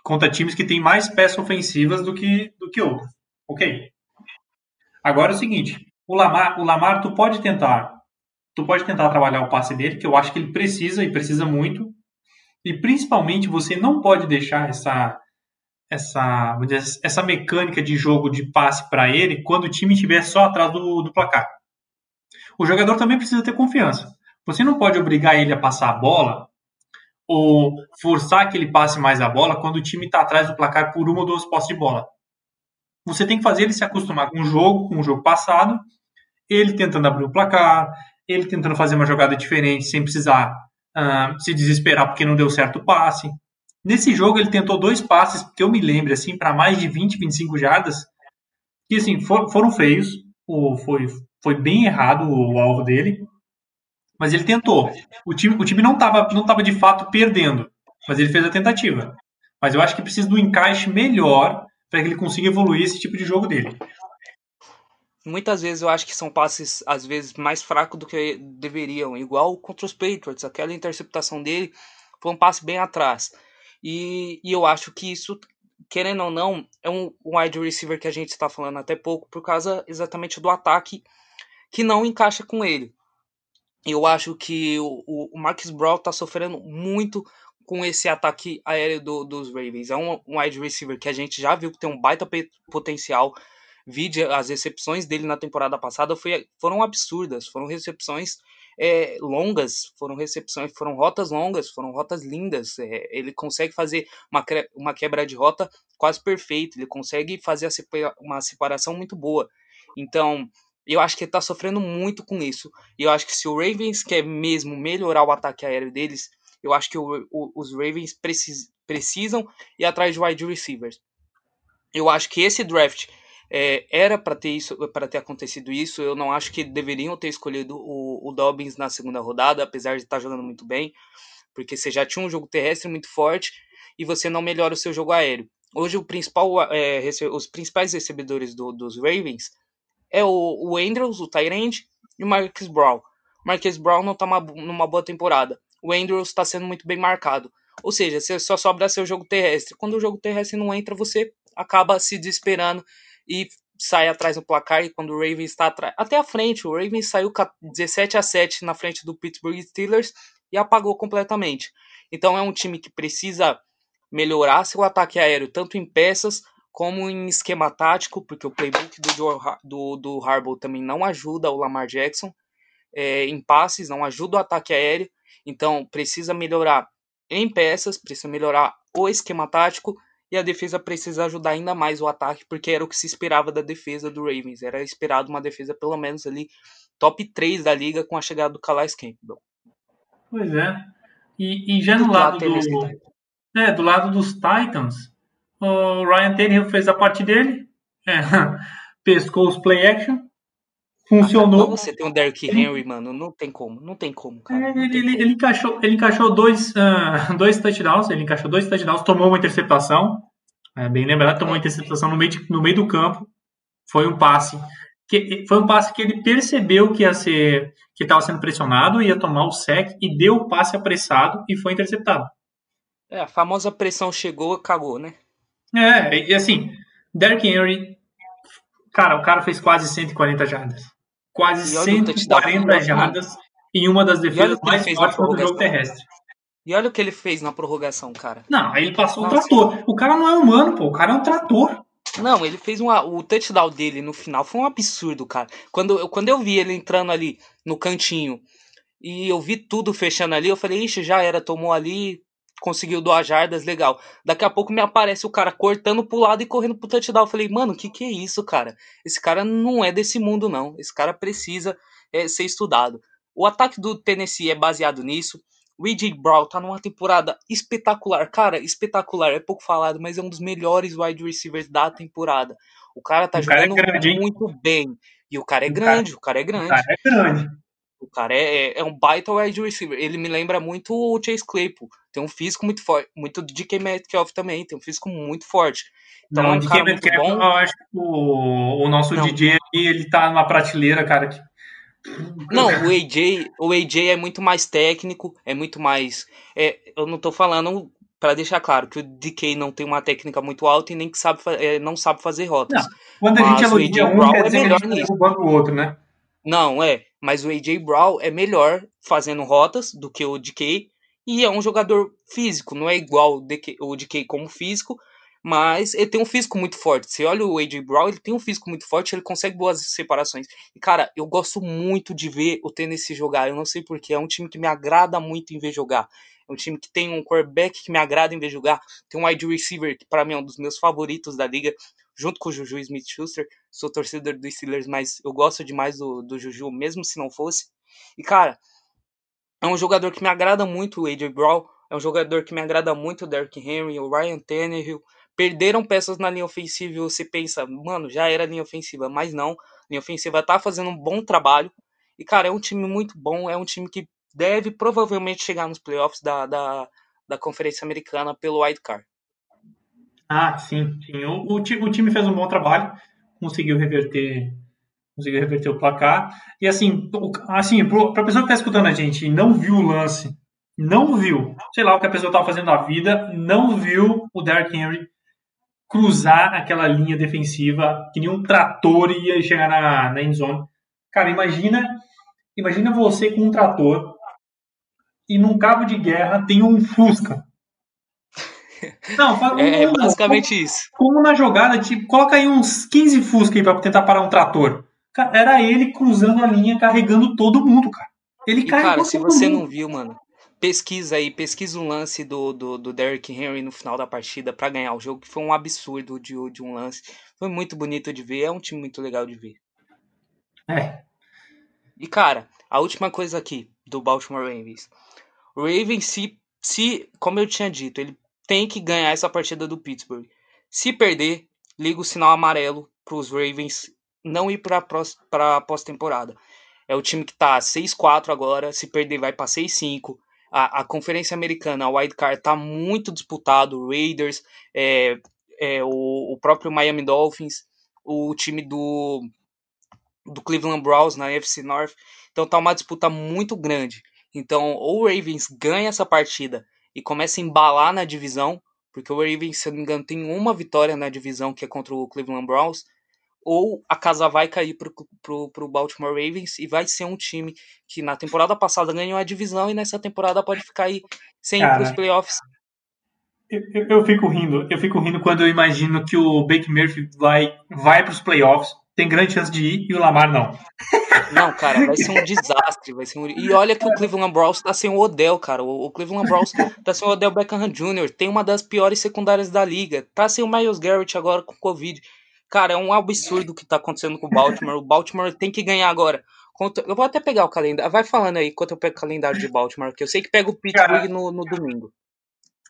contra times que têm mais peças ofensivas do que, do que outros. Ok. Agora é o seguinte, o Lamar, o Lamar tu pode tentar, tu pode tentar trabalhar o passe dele, que eu acho que ele precisa e precisa muito. E principalmente você não pode deixar essa essa, essa mecânica de jogo de passe para ele quando o time estiver só atrás do, do placar. O jogador também precisa ter confiança. Você não pode obrigar ele a passar a bola ou forçar que ele passe mais a bola quando o time está atrás do placar por uma ou duas posses de bola. Você tem que fazer ele se acostumar com o jogo, com o jogo passado, ele tentando abrir o placar, ele tentando fazer uma jogada diferente sem precisar uh, se desesperar porque não deu certo o passe. Nesse jogo ele tentou dois passes que eu me lembro assim para mais de 20, 25 jardas, que assim for, foram feios, o, foi, foi bem errado o alvo dele, mas ele tentou. O time, o time não estava não tava de fato perdendo, mas ele fez a tentativa. Mas eu acho que precisa do encaixe melhor para que ele consiga evoluir esse tipo de jogo dele. Muitas vezes eu acho que são passes, às vezes, mais fracos do que deveriam. Igual contra os Patriots, aquela interceptação dele foi um passe bem atrás. E, e eu acho que isso, querendo ou não, é um, um wide receiver que a gente está falando até pouco por causa exatamente do ataque que não encaixa com ele. Eu acho que o, o Marcus Brown está sofrendo muito com esse ataque aéreo do, dos Ravens. É um, um wide receiver que a gente já viu que tem um baita potencial. Vide as recepções dele na temporada passada foi, foram absurdas, foram recepções é, longas, foram recepções, foram rotas longas, foram rotas lindas. É, ele consegue fazer uma, uma quebra de rota quase perfeita, ele consegue fazer uma separação muito boa. Então, eu acho que ele está sofrendo muito com isso. E eu acho que se o Ravens quer mesmo melhorar o ataque aéreo deles, eu acho que o, o, os Ravens precis, precisam ir atrás de wide receivers. Eu acho que esse draft é, era para ter isso, para ter acontecido isso. Eu não acho que deveriam ter escolhido o, o Dobbins na segunda rodada, apesar de estar jogando muito bem, porque você já tinha um jogo terrestre muito forte e você não melhora o seu jogo aéreo. Hoje o principal, é, os principais recebedores do, dos Ravens é o, o Andrews, o Tyrande e o Marcus Brown. Marcus Brown não está numa boa temporada. O Andrews está sendo muito bem marcado. Ou seja, você só sobra seu jogo terrestre. Quando o jogo terrestre não entra, você acaba se desesperando e sai atrás do placar e quando o Ravens está atrás, até a frente, o Ravens saiu 17 a 7 na frente do Pittsburgh Steelers e apagou completamente. Então é um time que precisa melhorar seu ataque aéreo tanto em peças como em esquema tático, porque o playbook do, do, do Harbaugh também não ajuda o Lamar Jackson é, em passes, não ajuda o ataque aéreo, então precisa melhorar em peças, precisa melhorar o esquema tático e a defesa precisa ajudar ainda mais o ataque, porque era o que se esperava da defesa do Ravens. Era esperado uma defesa pelo menos ali top 3 da liga com a chegada do Calais Campbell. Pois é. E, e já no lado do, é, do lado dos Titans, o Ryan Tannehill fez a parte dele, é, (laughs) pescou os play action, funcionou. Quando você tem um Derrick Henry, mano, não tem como, não tem como, cara. Ele, ele, como. ele, encaixou, ele encaixou dois, uh, (laughs) dois touchdowns, ele encaixou dois touchdowns, tomou uma interceptação, é, bem lembrado, tomou uma interceptação no meio, de, no meio do campo, foi um passe que foi um passe que ele percebeu que ia ser que estava sendo pressionado, ia tomar o sec e deu o passe apressado e foi interceptado. É, a famosa pressão chegou, cagou, né? É, e assim, Derrick Henry, cara, o cara fez quase 140 jardas quase 140 jardas em uma das defesas mais fortes do jogo terrestre. E olha o que ele fez na prorrogação, cara. Não, aí ele passou Nossa. um trator. O cara não é humano, pô. O cara é um trator. Não, ele fez uma, o touchdown dele no final foi um absurdo, cara. Quando, eu, quando eu vi ele entrando ali no cantinho e eu vi tudo fechando ali, eu falei, ixi, já era, tomou ali, conseguiu duas jardas, legal. Daqui a pouco me aparece o cara cortando pro lado e correndo pro touchdown. Eu falei, mano, que que é isso, cara? Esse cara não é desse mundo, não. Esse cara precisa é, ser estudado. O ataque do Tennessee é baseado nisso. O A.J. Brown tá numa temporada espetacular. Cara, espetacular, é pouco falado, mas é um dos melhores wide receivers da temporada. O cara tá o jogando cara é grande, muito bem. E o cara é grande, o cara, o cara é grande. O cara é grande. O cara é, é, é, um baita wide receiver. Ele me lembra muito o Chase Claypool. Tem um físico muito forte. Muito DK Metcalf também. Tem um físico muito forte. Então, não, é um DK Metcalf, bom. eu acho que o, o nosso não. DJ aqui, ele tá numa prateleira, cara, que não, o AJ, o AJ é muito mais técnico, é muito mais. É, eu não tô falando para deixar claro que o DK não tem uma técnica muito alta e nem que sabe, é, não sabe fazer rotas. Não, quando a gente elogia um, Brown quer dizer é melhor que o outro, né? Não, é. Mas o AJ Brown é melhor fazendo rotas do que o DK e é um jogador físico, não é igual o DK, como físico, mas ele tem um físico muito forte. Você olha o AJ Brown, ele tem um físico muito forte, ele consegue boas separações. E cara, eu gosto muito de ver o Tennessee jogar. Eu não sei porquê, é um time que me agrada muito em ver jogar. É um time que tem um quarterback que me agrada em ver jogar. Tem um wide receiver que para mim é um dos meus favoritos da liga, junto com o Juju Smith-Schuster. Sou torcedor dos Steelers, mas eu gosto demais do, do Juju, mesmo se não fosse. E cara, é um jogador que me agrada muito, o AJ Brown. É um jogador que me agrada muito o Derrick Henry, o Ryan Tannehill. Perderam peças na linha ofensiva e você pensa, mano, já era linha ofensiva, mas não. Linha ofensiva tá fazendo um bom trabalho. E, cara, é um time muito bom, é um time que deve provavelmente chegar nos playoffs da, da, da Conferência Americana pelo Wild Card. Ah, sim, sim. O, o, o, time fez um bom trabalho, conseguiu reverter, conseguiu reverter o placar. E assim, assim para a pessoa que está escutando a gente e não viu o lance, não viu, sei lá o que a pessoa estava fazendo na vida, não viu o Derrick Henry cruzar aquela linha defensiva que nem um trator ia chegar na, na endzone. Cara, imagina, imagina você com um trator e num cabo de guerra tem um Fusca. (laughs) Não, é, é basicamente como, isso. Como na jogada, tipo, coloca aí uns 15 Fusca aí pra tentar parar um trator. Era ele cruzando a linha, carregando todo mundo, cara. Ele e, cara, se você mundo. não viu, mano, pesquisa aí, pesquisa um lance do, do, do Derrick Henry no final da partida para ganhar o jogo, que foi um absurdo de, de um lance. Foi muito bonito de ver, é um time muito legal de ver. É. E, cara, a última coisa aqui do Baltimore Ravens. O Ravens, se, se, como eu tinha dito, ele tem que ganhar essa partida do Pittsburgh. Se perder, liga o sinal amarelo para os Ravens não ir para a pós-temporada. É o time que está 6-4 agora, se perder vai para 6-5. A, a Conferência Americana, a Wild Card, está muito disputado. Raiders, é, é, o, o próprio Miami Dolphins, o time do, do Cleveland Browns na NFC North. Então tá uma disputa muito grande. Então, ou o Ravens ganha essa partida e começa a embalar na divisão, porque o Ravens, se não me engano, tem uma vitória na divisão que é contra o Cleveland Browns, ou a casa vai cair pro, pro, pro Baltimore Ravens e vai ser um time que na temporada passada ganhou a divisão e nessa temporada pode ficar aí sem Cara, ir pros playoffs. Eu, eu, eu, fico rindo, eu fico rindo quando eu imagino que o Baker Murphy vai, vai pros playoffs, tem grande chance de ir e o Lamar não. Não, cara, vai ser um (laughs) desastre. Vai ser um... E olha que o Cleveland Browns tá sem o Odell, cara. O Cleveland Browns tá sem o Odell Beckham Jr. Tem uma das piores secundárias da liga. Tá sem o Miles Garrett agora com Covid. Cara, é um absurdo o que tá acontecendo com o Baltimore. O Baltimore tem que ganhar agora. Eu vou até pegar o calendário. Vai falando aí enquanto eu pego o calendário de Baltimore, que eu sei que pega o Pittsburgh no, no domingo.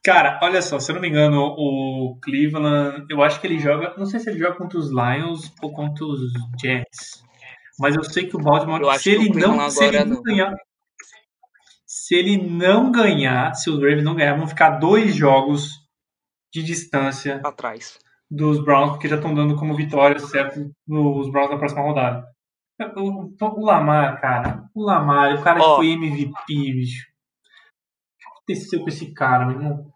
Cara, olha só, se eu não me engano, o Cleveland, eu acho que ele joga, não sei se ele joga contra os Lions ou contra os Jets. Mas eu sei que o Baltimore, se ele não, se ele não ganhar, se ele não ganhar, se os Ravens não ganhar, vão ficar dois jogos de distância atrás dos Browns, porque já estão dando como vitória, certo, os Browns na próxima rodada. O, o Lamar, cara, o Lamar, o cara oh. que foi MVP, bicho. O que aconteceu com esse cara, meu irmão?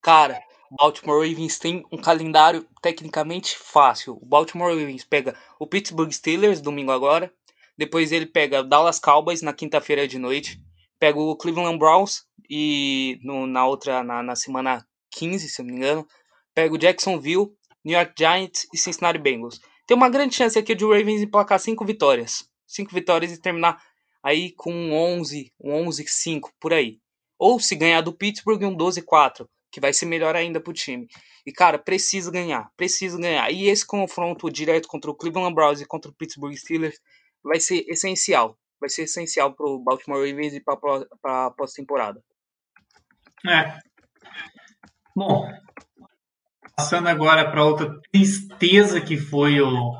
Cara, Baltimore Ravens tem um calendário tecnicamente fácil. O Baltimore Ravens pega o Pittsburgh Steelers domingo agora, depois ele pega o Dallas Cowboys na quinta-feira de noite, pega o Cleveland Browns e no, na outra na, na semana 15, se não me engano, pega o Jacksonville, New York Giants e Cincinnati Bengals. Tem uma grande chance aqui de o Ravens emplacar cinco vitórias. Cinco vitórias e terminar aí com um 11, um 11-5 por aí. Ou se ganhar do Pittsburgh, um 12-4 que vai ser melhor ainda pro time. E, cara, precisa ganhar, precisa ganhar. E esse confronto direto contra o Cleveland Browns e contra o Pittsburgh Steelers vai ser essencial. Vai ser essencial pro Baltimore Ravens e pra, pra pós-temporada. É. Bom, passando agora para outra tristeza que foi o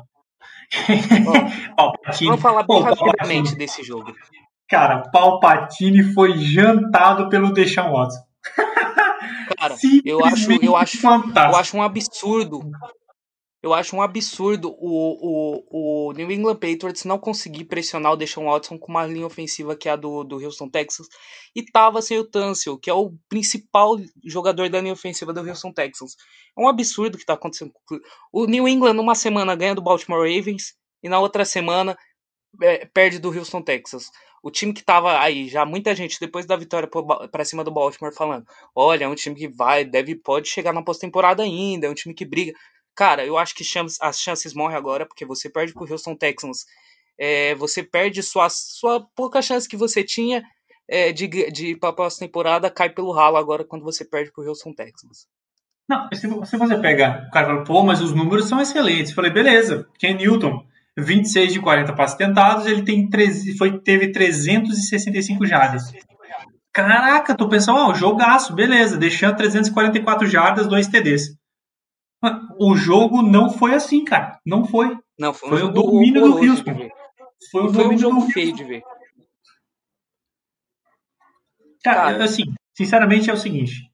(laughs) Palpatine. Vamos falar bem Pô, rapidamente Palpatine. desse jogo. Cara, Palpatine foi jantado pelo Deshaun Watson. Cara, (laughs) eu acho, eu acho, eu acho um absurdo eu acho um absurdo o, o, o New England Patriots não conseguir pressionar o Deshaun Watson com uma linha ofensiva que é a do, do Houston Texans e tava sem o Tunsil, que é o principal jogador da linha ofensiva do Houston Texans. É um absurdo que tá acontecendo. O New England numa semana ganha do Baltimore Ravens e na outra semana é, perde do Houston Texas. O time que tava aí, já muita gente, depois da vitória para cima do Baltimore, falando: olha, é um time que vai, deve, pode chegar na pós-temporada ainda, é um time que briga. Cara, eu acho que as chances morrem agora, porque você perde pro Houston Texans. É, você perde sua, sua pouca chance que você tinha é, de, de ir pra próxima temporada, cai pelo ralo agora quando você perde pro Houston Texans. Não, se, se você pega, o cara fala, pô, mas os números são excelentes. Eu falei, beleza, Ken Newton, 26 de 40 passes tentados, ele tem 13, foi, teve 365 jardas. Caraca, tô pensando, ó, jogaço, beleza, deixando 344 jardas, dois TDs. O jogo não foi assim, cara. Não foi. Não, foi, um foi o domínio do Houston. Foi, o foi um jogo feio de ver. Cara, cara, assim, sinceramente é o seguinte.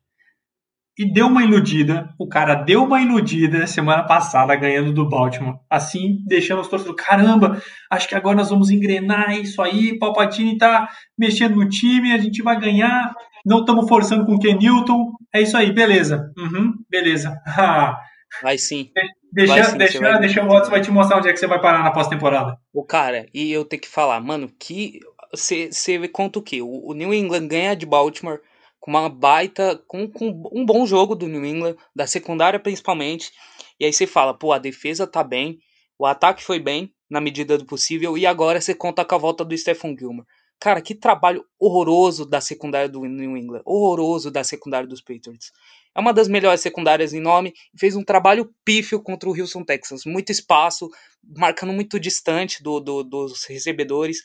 E deu uma iludida. O cara deu uma iludida semana passada ganhando do Baltimore. Assim, deixando os torcedores. Caramba, acho que agora nós vamos engrenar isso aí. Palpatine tá mexendo no time, a gente vai ganhar. Não estamos forçando com o Ken Newton. É isso aí, beleza. Uhum, beleza. (laughs) Vai sim. Deixa, vai sim, deixa, vai... deixa o Watson vai te mostrar onde é que você vai parar na pós-temporada. O cara, e eu tenho que falar, mano, que você conta o quê? O, o, New England ganha de Baltimore com uma baita, com, com um bom jogo do New England, da secundária principalmente. E aí você fala, pô, a defesa tá bem, o ataque foi bem, na medida do possível, e agora você conta com a volta do Stephen Gilmore. Cara, que trabalho horroroso da secundária do New England, horroroso da secundária dos Patriots. É uma das melhores secundárias em nome e fez um trabalho pífio contra o Houston Texans. Muito espaço, marcando muito distante do, do dos recebedores.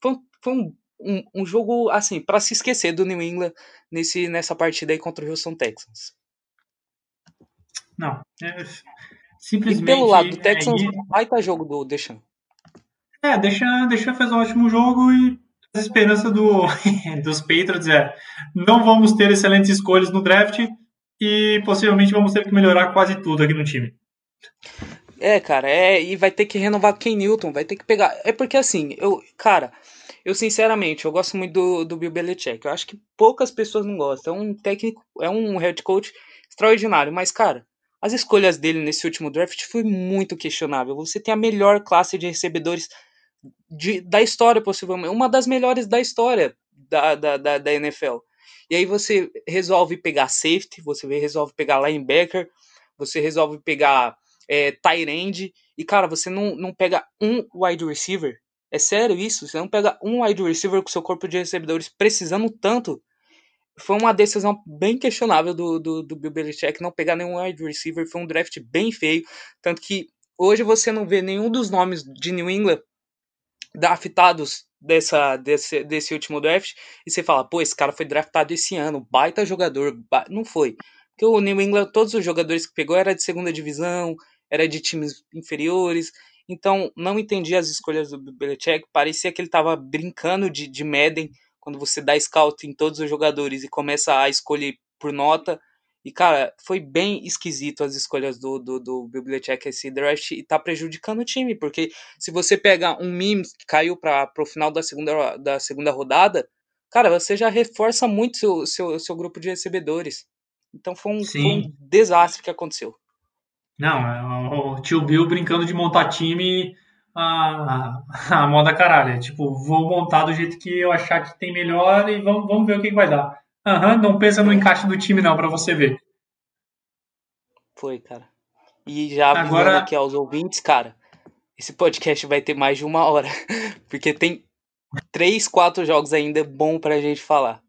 Foi, foi um, um, um, jogo, assim, para se esquecer do New England nesse, nessa partida aí contra o Houston Texans. Não, é, simplesmente. E pelo lado do Texans, é, vai estar jogo do Deschamps. É, Deschamps, Deschamps fez um ótimo jogo e a esperança do, (laughs) dos Patriots é não vamos ter excelentes escolhas no draft, e possivelmente vamos ter que melhorar quase tudo aqui no time. É, cara, é, e vai ter que renovar Ken Newton, vai ter que pegar. É porque assim, eu, cara, eu sinceramente, eu gosto muito do, do Bill Belichick. Eu acho que poucas pessoas não gostam. É um técnico, é um head coach extraordinário, mas, cara, as escolhas dele nesse último draft foi muito questionável. Você tem a melhor classe de recebedores de, da história, possivelmente, uma das melhores da história da, da, da, da NFL. E aí você resolve pegar safety, você resolve pegar linebacker, você resolve pegar é, tight end, e cara, você não, não pega um wide receiver. É sério isso? Você não pega um wide receiver com seu corpo de recebedores precisando tanto. Foi uma decisão bem questionável do, do, do Bill Belichick não pegar nenhum wide receiver. Foi um draft bem feio. Tanto que hoje você não vê nenhum dos nomes de New England draftados dessa, desse, desse último draft e você fala, pô, esse cara foi draftado esse ano, baita jogador. Ba... Não foi. Porque o New England, todos os jogadores que pegou era de segunda divisão, era de times inferiores. Então, não entendi as escolhas do Belichick. Parecia que ele estava brincando de, de Madden, quando você dá scout em todos os jogadores e começa a escolher por nota. E, cara, foi bem esquisito as escolhas do, do, do Bibliotech esse draft e tá prejudicando o time, porque se você pega um meme que caiu para pro final da segunda, da segunda rodada, cara, você já reforça muito seu, seu, seu grupo de recebedores. Então foi um, foi um desastre que aconteceu. Não, é o tio Bill brincando de montar time a, a moda caralho. É tipo, vou montar do jeito que eu achar que tem melhor e vamos, vamos ver o que, que vai dar. Aham, não pensa no encaixe do time não, para você ver. Foi, cara. E já avisando Agora... aqui aos ouvintes, cara, esse podcast vai ter mais de uma hora, (laughs) porque tem três, quatro jogos ainda bom pra gente falar.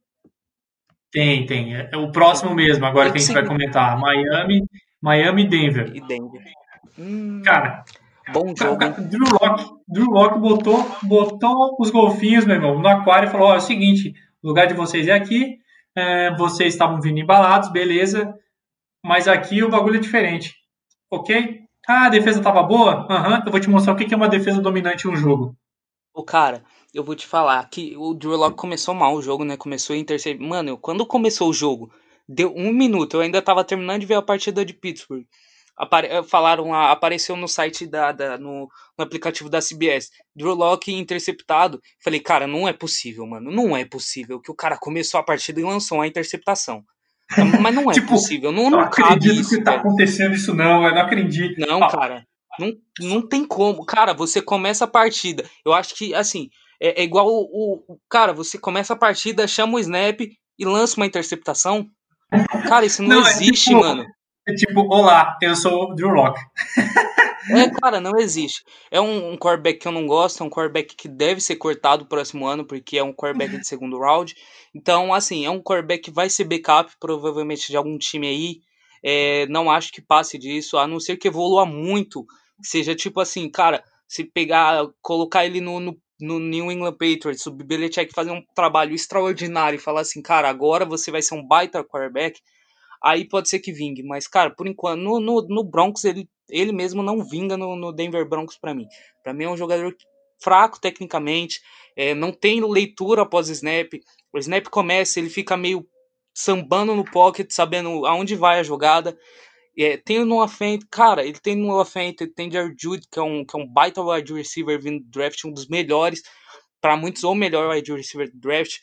Tem, tem. É o próximo mesmo, agora que a gente vai comentar. Miami, Miami e Denver. E Denver. Hum, cara, bom jogo. Cara, Drew Locke, Drew Locke botou, botou os golfinhos, meu irmão, no aquário e falou: ó, é o seguinte, o lugar de vocês é aqui, é, vocês estavam vindo embalados, beleza, mas aqui o bagulho é diferente, ok? Ah, a defesa tava boa? Aham, uhum, eu vou te mostrar o que é uma defesa dominante em um jogo. O cara, eu vou te falar que o Drew Lock começou mal o jogo, né? Começou em terceiro. Mano, quando começou o jogo, deu um minuto, eu ainda tava terminando de ver a partida de Pittsburgh. Eh, falaram lá, apareceu no site da, da no, no, aplicativo da CBS, Drew Locke interceptado. Falei, cara, não é possível, mano, não é possível que o cara começou a partida e lançou a interceptação. Mas não (laughs) é tipo, possível, não, não, não cabe isso. que tá acontecendo isso não, eu não acredito. Não, ah. cara, não, não tem como. Cara, você começa a partida, eu acho que, assim, é, é igual o, o, Cara, você começa a partida, chama o snap e lança uma interceptação. Cara, isso não, não é existe, é tipo, mano. É tipo, olá, eu sou o Drew Lock. é, cara, não existe. É um, um quarterback que eu não gosto, é um quarterback que deve ser cortado no próximo ano, porque é um quarterback de segundo round. Então, assim, é um quarterback que vai ser backup, provavelmente, de algum time aí. É, não acho que passe disso, a não ser que evolua muito. Seja tipo assim, cara, se pegar, colocar ele no, no, no New England Patriots, o Belichick fazer um trabalho extraordinário e falar assim, cara, agora você vai ser um baita quarterback aí pode ser que vingue. Mas, cara, por enquanto, no, no, no Broncos, ele, ele mesmo não vinga no, no Denver Broncos para mim. Para mim é um jogador fraco tecnicamente, é, não tem leitura após o snap. O snap começa, ele fica meio sambando no pocket, sabendo aonde vai a jogada. É, tem no offense, cara, ele tem no offense, ele tem Jared Jude, que é um, que é um baita wide receiver vindo do draft, um dos melhores, para muitos, ou melhor wide receiver do draft.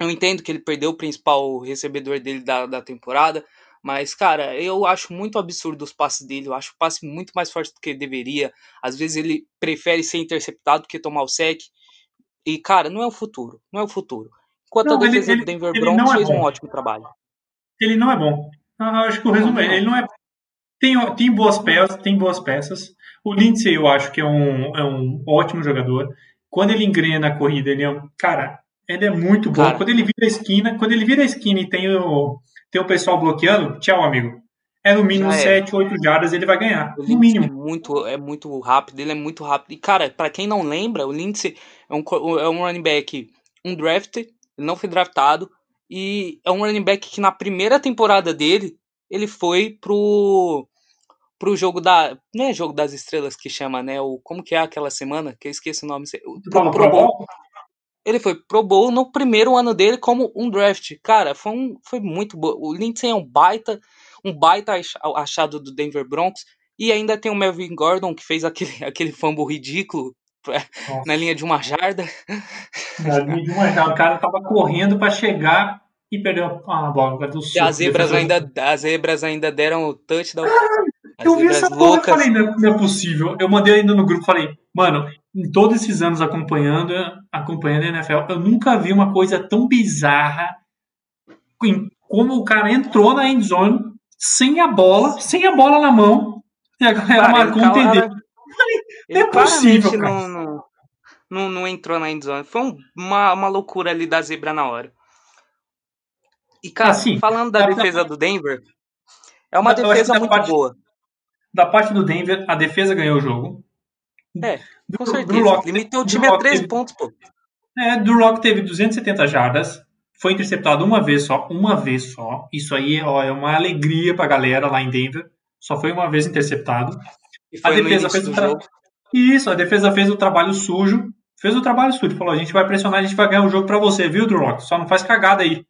Eu entendo que ele perdeu o principal recebedor dele da, da temporada, mas, cara, eu acho muito absurdo os passes dele. Eu acho o passe muito mais forte do que ele deveria. Às vezes ele prefere ser interceptado do que tomar o sec. E, cara, não é o futuro. Não é o futuro. Enquanto não, a defesa ele, do Denver Broncos é fez bom. um ótimo trabalho. Ele não é bom. Eu acho que o resumo é, ele não é. Tem, tem boas peças, tem boas peças. O Lindsay eu acho que é um, é um ótimo jogador. Quando ele engrena a corrida, ele é um. Cara, ele é muito bom. Quando ele vira a esquina, quando ele vira a esquina e tem o, tem o pessoal bloqueando, tchau, amigo. É no mínimo 7, é. 8 jardas ele vai ganhar. O no mínimo. É muito, é muito rápido, ele é muito rápido. E, cara, para quem não lembra, o Lindsay é um, é um running back, um draft, ele não foi draftado. E é um running back que na primeira temporada dele, ele foi pro pro jogo da. Não é jogo das estrelas que chama, né? O, como que é aquela semana? Que eu esqueço o nome. Pro, pro, pro Bowl. Ele foi Pro Bowl no primeiro ano dele como um draft. Cara, foi, um, foi muito bom. O Lindsay é um baita, um baita achado do Denver Broncos. E ainda tem o Melvin Gordon, que fez aquele, (laughs) aquele fumble ridículo Nossa. na linha de uma jarda. Na linha de uma jarda. O cara tava correndo para chegar e perdeu a bola. Do e as zebras, ainda, as zebras ainda deram o touchdown. eu vi essa porra e falei, não é possível. Eu mandei ainda no grupo, falei, mano, em todos esses anos acompanhando, acompanhando a NFL, eu nunca vi uma coisa tão bizarra como o cara entrou na endzone sem a bola, sem a bola na mão, e a galera marcou um TD. (laughs) Não é possível, cara. Não, não, não, não, entrou na endzone. Foi uma, uma loucura ali da zebra na hora. E, cara, assim, falando da defesa do Denver, é uma defesa muito parte, boa. Da parte do Denver, a defesa ganhou o jogo. É, com Drew, certeza. Drew Limitou o time a 13 pontos, pô. É, Drew Lock teve 270 jardas, foi interceptado uma vez só, uma vez só. Isso aí ó, é uma alegria pra galera lá em Denver. Só foi uma vez interceptado. a defesa fez o tra... Isso, a defesa fez o trabalho sujo. Fez o trabalho sujo. Falou: a gente vai pressionar, a gente vai ganhar o jogo pra você, viu, Drew? Só não faz cagada aí.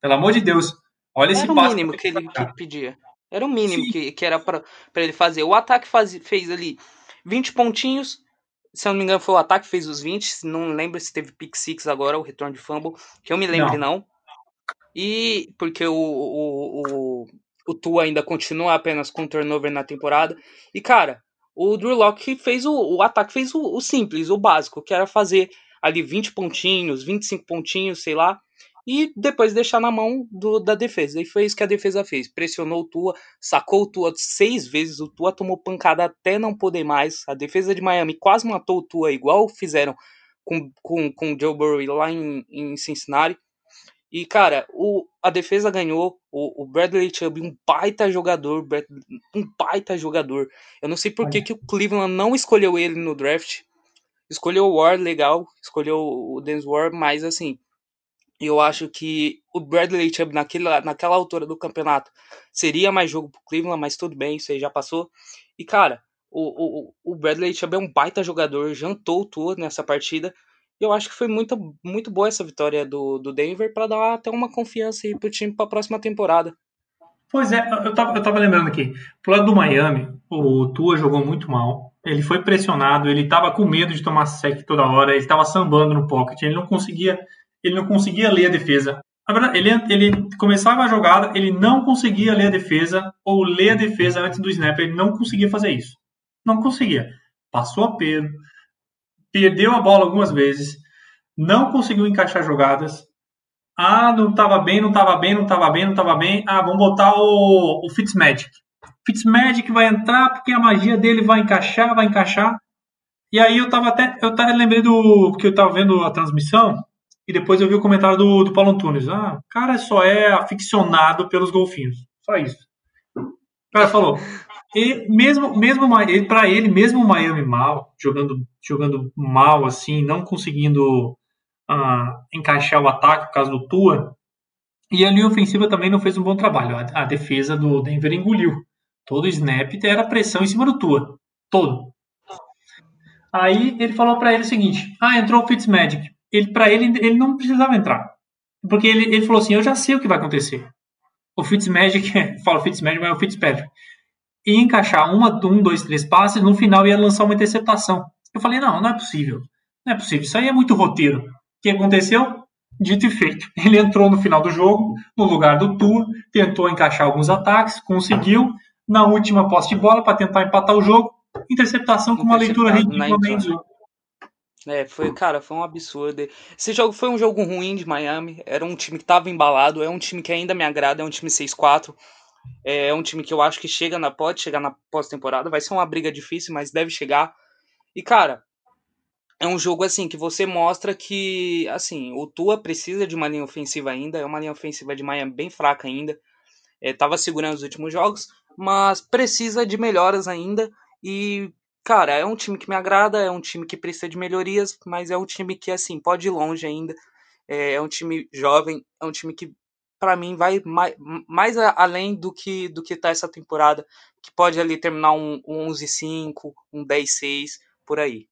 Pelo amor de Deus. Olha Era esse passo. Era o mínimo que ele que pedia. Era o mínimo que, que era para ele fazer. O ataque faz, fez ali 20 pontinhos. Se eu não me engano, foi o ataque que fez os 20. Não lembro se teve pick six agora, o retorno de fumble. Que eu me lembre, não. não. E porque o, o, o, o Tua ainda continua apenas com turnover na temporada. E, cara, o Drew Locke fez o, o ataque, fez o, o simples, o básico, que era fazer ali 20 pontinhos, 25 pontinhos, sei lá, e depois deixar na mão do, da defesa. E foi isso que a defesa fez. Pressionou o Tua, sacou o Tua seis vezes, o Tua tomou pancada até não poder mais. A defesa de Miami quase matou o Tua, igual fizeram com, com, com o Joe Burrow lá em, em Cincinnati. E, cara, o, a defesa ganhou. O, o Bradley Chubb, um baita jogador. Um baita jogador. Eu não sei por que, que o Cleveland não escolheu ele no draft. Escolheu o Ward, legal. Escolheu o Dennis Ward, mas assim eu acho que o Bradley Chubb naquela, altura do campeonato seria mais jogo pro Cleveland, mas tudo bem, isso aí já passou. E, cara, o, o, o Bradley Chubb é um baita jogador, jantou o Tua nessa partida. E eu acho que foi muito, muito boa essa vitória do, do Denver para dar até uma confiança aí pro time para a próxima temporada. Pois é, eu tava, eu tava lembrando aqui. Pro lado do Miami, o Tua jogou muito mal. Ele foi pressionado, ele tava com medo de tomar sec toda hora, ele tava sambando no pocket, ele não conseguia, ele não conseguia ler a defesa. Na verdade, ele, ele começava a jogada, ele não conseguia ler a defesa ou ler a defesa antes do snap, ele não conseguia fazer isso. Não conseguia. Passou a Pedro, perdeu a bola algumas vezes, não conseguiu encaixar jogadas. Ah, não estava bem, não estava bem, não estava bem, não estava bem. Ah, vamos botar o, o Fitzmagic. Fitzmagic vai entrar porque a magia dele vai encaixar, vai encaixar. E aí eu tava até, eu até lembrei do porque eu tava vendo a transmissão e depois eu vi o comentário do, do Paulo Antunes. Ah, o cara só é aficionado pelos golfinhos. Só isso. O cara falou. E mesmo, mesmo para ele, mesmo o Miami mal, jogando, jogando mal assim, não conseguindo uh, encaixar o ataque por causa do Tua, e a linha ofensiva também não fez um bom trabalho. A, a defesa do Denver engoliu. Todo o snap era pressão em cima do Tua. Todo. Aí ele falou para ele o seguinte: Ah, entrou o Fitzmagic ele para ele ele não precisava entrar. Porque ele, ele falou assim, eu já sei o que vai acontecer. O Fitzmagic, (laughs) falo Fitzmagic, mas é o Fitzpatrick. Ia encaixar uma, um, dois, três passes, no final ia lançar uma interceptação. Eu falei, não, não é possível. Não é possível, isso aí é muito roteiro. O que aconteceu? Dito e feito. (laughs) Ele entrou no final do jogo, no lugar do Tua, tentou encaixar alguns ataques, conseguiu. Na última posse de bola, para tentar empatar o jogo, interceptação com uma leitura ridiculamente é, foi, cara, foi um absurdo. Esse jogo foi um jogo ruim de Miami. Era um time que tava embalado. É um time que ainda me agrada. É um time 6-4. É um time que eu acho que chega na pode chegar na pós-temporada. Vai ser uma briga difícil, mas deve chegar. E, cara, é um jogo assim que você mostra que, assim, o Tua precisa de uma linha ofensiva ainda. É uma linha ofensiva de Miami bem fraca ainda. É, tava segurando os últimos jogos, mas precisa de melhoras ainda. E cara, é um time que me agrada, é um time que precisa de melhorias, mas é um time que, assim, pode ir longe ainda. É, é um time jovem, é um time que, para mim, vai mais, mais além do que do que tá essa temporada, que pode ali terminar um, um 11-5, um 10-6, por aí.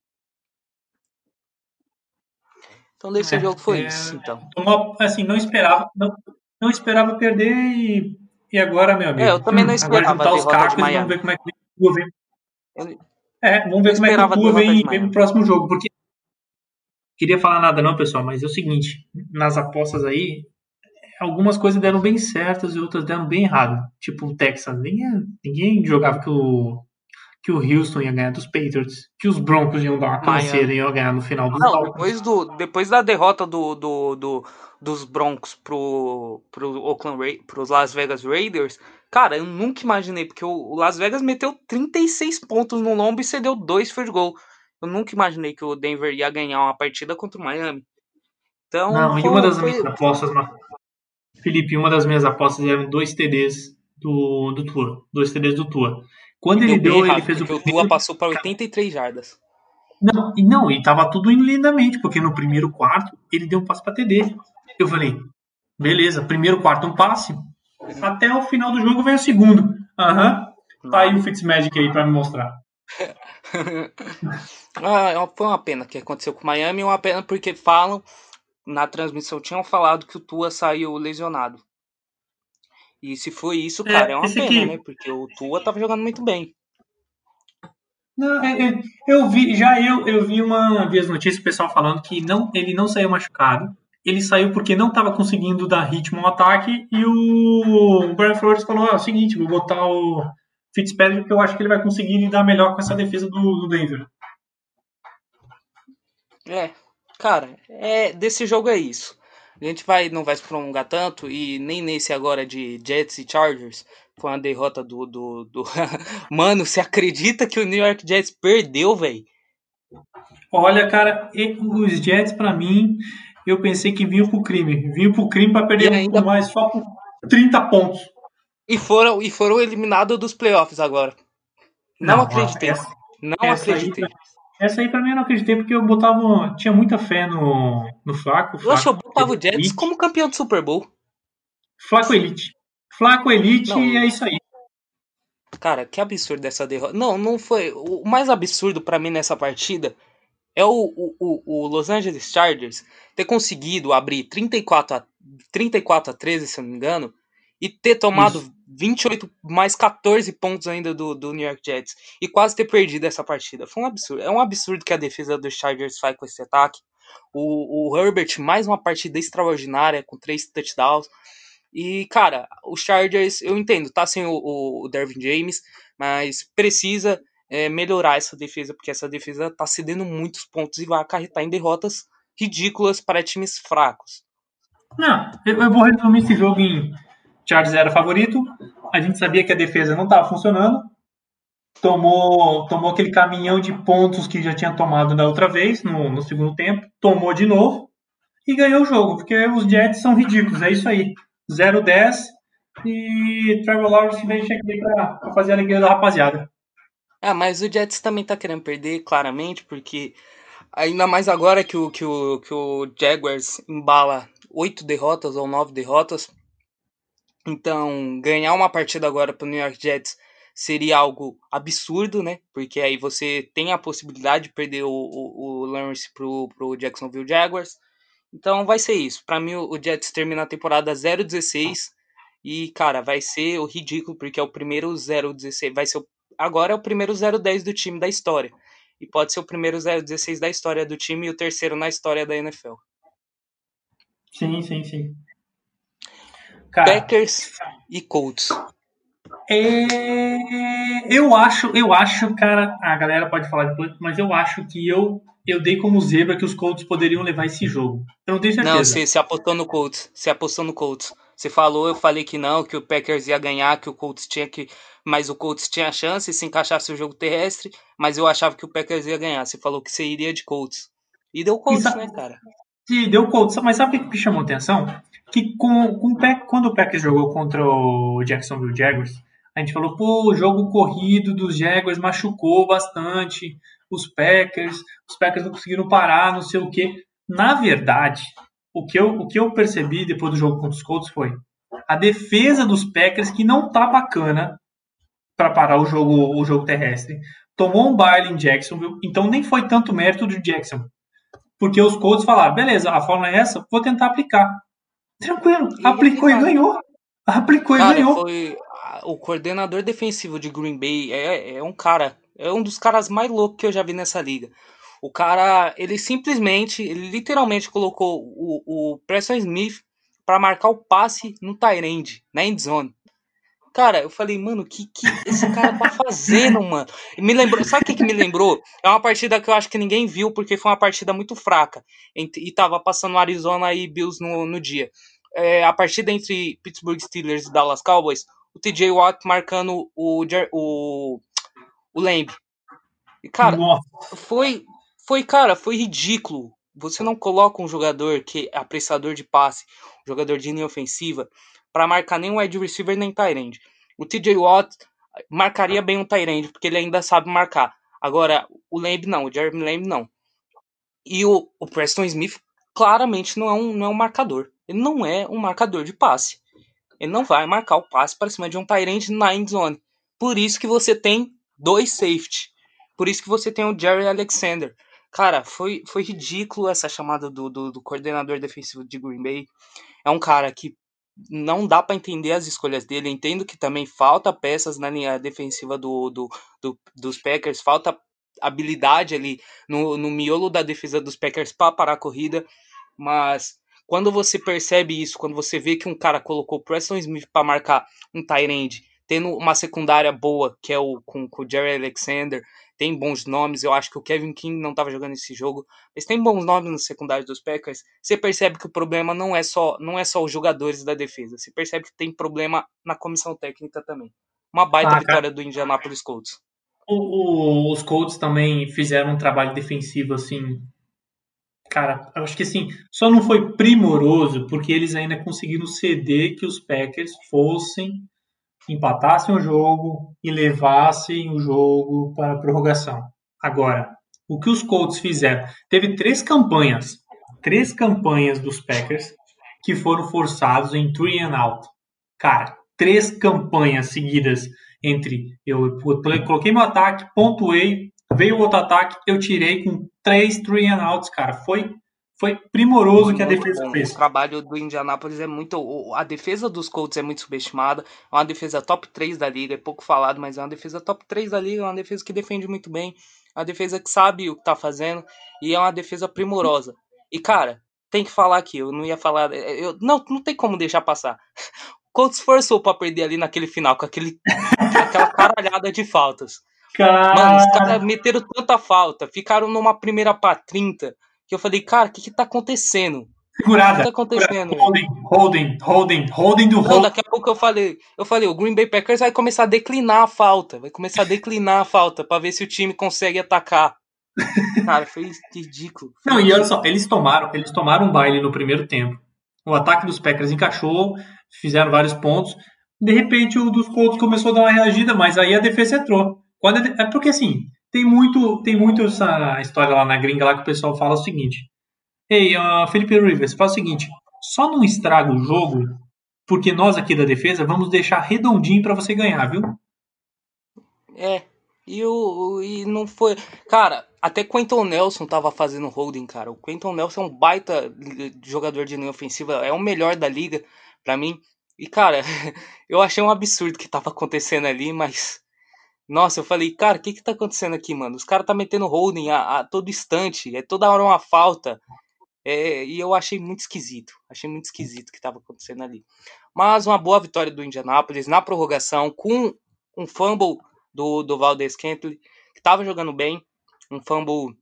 Então, desse é, jogo foi é, isso, então. Uma, assim, não esperava, não, não esperava perder e, e agora, meu amigo. É, eu também não esperava agora juntar os cacos e vamos ver como é que o governo é, vamos ver como é que o Tua vem, vem no próximo jogo, porque queria falar nada não, pessoal, mas é o seguinte, nas apostas aí, algumas coisas deram bem certas e outras deram bem errado. Tipo o Texas, ninguém, ninguém jogava que o que o Houston ia ganhar dos Patriots, que os Broncos iam dar uma canseira e iam ganhar no final do Não, depois, do, depois da derrota do, do, do dos Broncos pro, pro Oakland pros Las Vegas Raiders, Cara, eu nunca imaginei, porque o Las Vegas meteu 36 pontos no lombo e cedeu dois field goal. Eu nunca imaginei que o Denver ia ganhar uma partida contra o Miami. Então, Não, e uma das foi... minhas apostas, Felipe, uma das minhas apostas eram dois TDs do, do Tua. Dois TDs do Tua. Quando ele deu, ele fez o. O Tua passou para 83 jardas. Não, e não, e tava tudo indo lindamente, porque no primeiro quarto ele deu um passe para TD. Eu falei, beleza, primeiro quarto um passe, até o final do jogo vem o segundo. Aham. Uhum. Tá aí o Fitzmagic aí pra me mostrar. (laughs) ah, é foi uma pena que aconteceu com o Miami, uma pena porque falam, na transmissão tinham falado que o Tua saiu lesionado. E se foi isso, é, cara, é, é uma pena, aqui... né? Porque o Tua tava jogando muito bem. Não, é, é, eu vi, já eu, eu vi uma vez notícia o pessoal falando que não, ele não saiu machucado ele saiu porque não estava conseguindo dar ritmo ao ataque e o Brian Flores falou: é o seguinte, vou botar o Fitzpatrick porque eu acho que ele vai conseguir lidar melhor com essa defesa do, do Denver. É, cara, é, desse jogo é isso. A gente vai, não vai se prolongar tanto e nem nesse agora de Jets e Chargers com a derrota do. do, do... (laughs) Mano, você acredita que o New York Jets perdeu, velho? Olha, cara, os Jets para mim eu pensei que vinha pro crime. Vinha pro crime para perder ainda... mais só por 30 pontos. E foram, e foram eliminados dos playoffs agora. Não, não acreditei. Essa, não essa acreditei. Aí, essa aí pra mim eu não acreditei, porque eu botava. Tinha muita fé no, no Flaco. Eu acho que eu botava o Jets como campeão do Super Bowl. Flaco Elite. Flaco Elite não. e é isso aí. Cara, que absurdo essa derrota. Não, não foi. O mais absurdo para mim nessa partida é o, o, o, Los Angeles Chargers ter conseguido abrir 34 a, 34 a 13, se eu não me engano, e ter tomado Isso. 28 mais 14 pontos ainda do, do New York Jets e quase ter perdido essa partida. Foi um absurdo. É um absurdo que a defesa dos Chargers faz com esse ataque. O, o Herbert, mais uma partida extraordinária, com três touchdowns. E, cara, os Chargers, eu entendo, tá sem o, o Dervin James, mas precisa é, melhorar essa defesa, porque essa defesa tá cedendo muitos pontos e vai acarretar em derrotas ridículas para times fracos. Não, eu, vou resumir esse jogo em Chargers era favorito, a gente sabia que a defesa não estava funcionando, tomou, tomou aquele caminhão de pontos que já tinha tomado da outra vez, no, no segundo tempo, tomou de novo e ganhou o jogo, porque os Jets são ridículos, é isso aí. 0-10 e Trevor Lawrence vem aqui para fazer a alegria da rapaziada. Ah, mas o Jets também tá querendo perder, claramente, porque ainda mais agora que o, que o, que o Jaguars embala oito derrotas ou nove derrotas. Então, ganhar uma partida agora pro New York Jets seria algo absurdo, né? Porque aí você tem a possibilidade de perder o, o, o Lawrence pro, pro Jacksonville Jaguars. Então vai ser isso. Para mim, o Jets termina a temporada 0-16. E, cara, vai ser o ridículo, porque é o primeiro 0-16. Vai ser o, agora é o primeiro 0-10 do time da história. E pode ser o primeiro 0-16 da história do time e o terceiro na história da NFL. Sim, sim, sim. Cara, Packers e Colts. É... Eu acho, eu acho, cara, a galera pode falar depois, mas eu acho que eu eu dei como zebra que os Colts poderiam levar esse jogo. Eu não tenho certeza. Não, você, você apostou no Colts. Você apostou no Colts. Você falou, eu falei que não, que o Packers ia ganhar, que o Colts tinha que. Mas o Colts tinha chance se encaixasse o jogo terrestre, mas eu achava que o Packers ia ganhar. Você falou que você iria de Colts. E deu Colts, né, cara? Sim, deu Colts. Mas sabe o que me chamou atenção? Que com, com, quando o Packers jogou contra o Jacksonville Jaguars, a gente falou, pô, o jogo corrido dos Jaguars machucou bastante os Packers, os Packers não conseguiram parar, não sei o quê. Na verdade, o que eu, o que eu percebi depois do jogo contra os Colts foi a defesa dos Packers que não tá bacana para parar o jogo, o jogo terrestre. Tomou um baile em Jacksonville, então nem foi tanto mérito do Jackson. Porque os Colts falaram, beleza, a fórmula é essa, vou tentar aplicar. Tranquilo, e aplicou e ganhou. (laughs) Aplicou cara, e ganhou. Foi, o coordenador defensivo de Green Bay é, é um cara é um dos caras mais loucos que eu já vi nessa liga. O cara, ele simplesmente, ele literalmente colocou o, o Preston Smith para marcar o passe no Tyrande, na endzone. Cara, eu falei, mano, o que, que esse cara tá fazendo, (laughs) mano? E me lembrou, sabe o que, que me lembrou? É uma partida que eu acho que ninguém viu, porque foi uma partida muito fraca. E tava passando Arizona e Bills no, no dia. É, a partida entre Pittsburgh Steelers e Dallas Cowboys, o TJ Watt marcando o, o o Lamb. E, cara, Nossa. foi, foi, cara, foi ridículo. Você não coloca um jogador que é apreciador de passe, um jogador de linha ofensiva, para marcar nem o wide receiver nem tight O TJ Watt marcaria bem um tight porque ele ainda sabe marcar. Agora, o Lamb não, o Jeremy Lamb não. E o, o Preston Smith claramente não é, um, não é um marcador. Ele não é um marcador de passe. Ele não vai marcar o passe para cima de um Tyrant na end zone. Por isso que você tem dois safety. Por isso que você tem o Jerry Alexander. Cara, foi, foi ridículo essa chamada do, do, do coordenador defensivo de Green Bay. É um cara que não dá para entender as escolhas dele. Entendo que também falta peças na linha defensiva do, do, do dos Packers, falta habilidade ali no, no miolo da defesa dos Packers para parar a corrida, mas quando você percebe isso, quando você vê que um cara colocou Preston Smith para marcar um tight end tendo uma secundária boa, que é o com, com o Jerry Alexander, tem bons nomes. Eu acho que o Kevin King não estava jogando esse jogo, mas tem bons nomes no secundário dos Packers. Você percebe que o problema não é só não é só os jogadores da defesa. Você percebe que tem problema na comissão técnica também. Uma baita ah, vitória do Indianapolis Colts. O, o, os Colts também fizeram um trabalho defensivo assim. Cara, eu acho que assim, só não foi primoroso porque eles ainda conseguiram ceder que os Packers fossem empatassem o jogo e levassem o jogo para a prorrogação. Agora, o que os Colts fizeram? Teve três campanhas, três campanhas dos Packers que foram forçados em three and out. Cara, três campanhas seguidas entre eu, coloquei meu ataque, pontuei, veio outro ataque, eu tirei com três three and outs, cara. Foi foi primoroso que a defesa bom. fez. O trabalho do Indianapolis é muito. A defesa dos Colts é muito subestimada. É uma defesa top 3 da liga, é pouco falado, mas é uma defesa top 3 da liga, é uma defesa que defende muito bem. É uma defesa que sabe o que tá fazendo e é uma defesa primorosa. E, cara, tem que falar aqui, eu não ia falar. Eu, não, não tem como deixar passar. O Colts forçou pra perder ali naquele final, com aquele, aquela caralhada de faltas. Cara... Mano, os caras meteram tanta falta, ficaram numa primeira pra 30 que eu falei, cara, o que que tá acontecendo? Segurada. O que tá acontecendo? Holding, holding, holding, holding do holding. daqui a pouco eu falei, eu falei, o Green Bay Packers vai começar a declinar a falta, vai começar a declinar a falta para ver se o time consegue atacar. Cara, foi ridículo. Foi Não, ridículo. e olha só, eles tomaram, eles tomaram um baile no primeiro tempo. O ataque dos Packers encaixou, fizeram vários pontos. De repente o dos Colts começou a dar uma reagida, mas aí a defesa entrou. Quando é porque assim, tem muito, tem muito essa história lá na gringa lá que o pessoal fala o seguinte: Ei, uh, Felipe Rivers, faz o seguinte, só não estraga o jogo, porque nós aqui da defesa vamos deixar redondinho para você ganhar, viu? É, e, o, e não foi. Cara, até Quentin Nelson tava fazendo holding, cara. O Quentin Nelson é um baita jogador de linha ofensiva, é o melhor da liga, para mim. E, cara, (laughs) eu achei um absurdo que tava acontecendo ali, mas nossa, eu falei, cara, o que que tá acontecendo aqui, mano? Os caras tá metendo holding a, a, todo instante, é toda hora uma falta. É, e eu achei muito esquisito. Achei muito esquisito o que tava acontecendo ali. Mas uma boa vitória do Indianapolis na prorrogação, com um fumble do, do Valdez Kentley, que tava jogando bem. Um fumble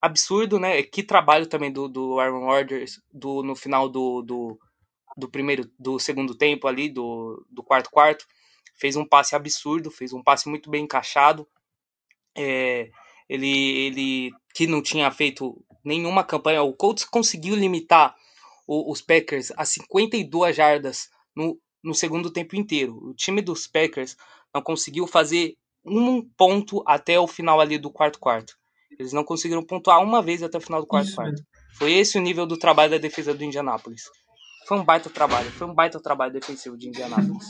absurdo, né? Que trabalho também do, do Aaron Rodgers do, no final do, do, do primeiro, do segundo tempo ali, do, do quarto quarto fez um passe absurdo, fez um passe muito bem encaixado. É, ele, ele que não tinha feito nenhuma campanha, o Colts conseguiu limitar o, os Packers a 52 jardas no, no segundo tempo inteiro. O time dos Packers não conseguiu fazer um ponto até o final ali do quarto quarto. Eles não conseguiram pontuar uma vez até o final do quarto Isso, quarto. Foi esse o nível do trabalho da defesa do Indianapolis. Foi um baita trabalho, foi um baita trabalho defensivo de Indianapolis.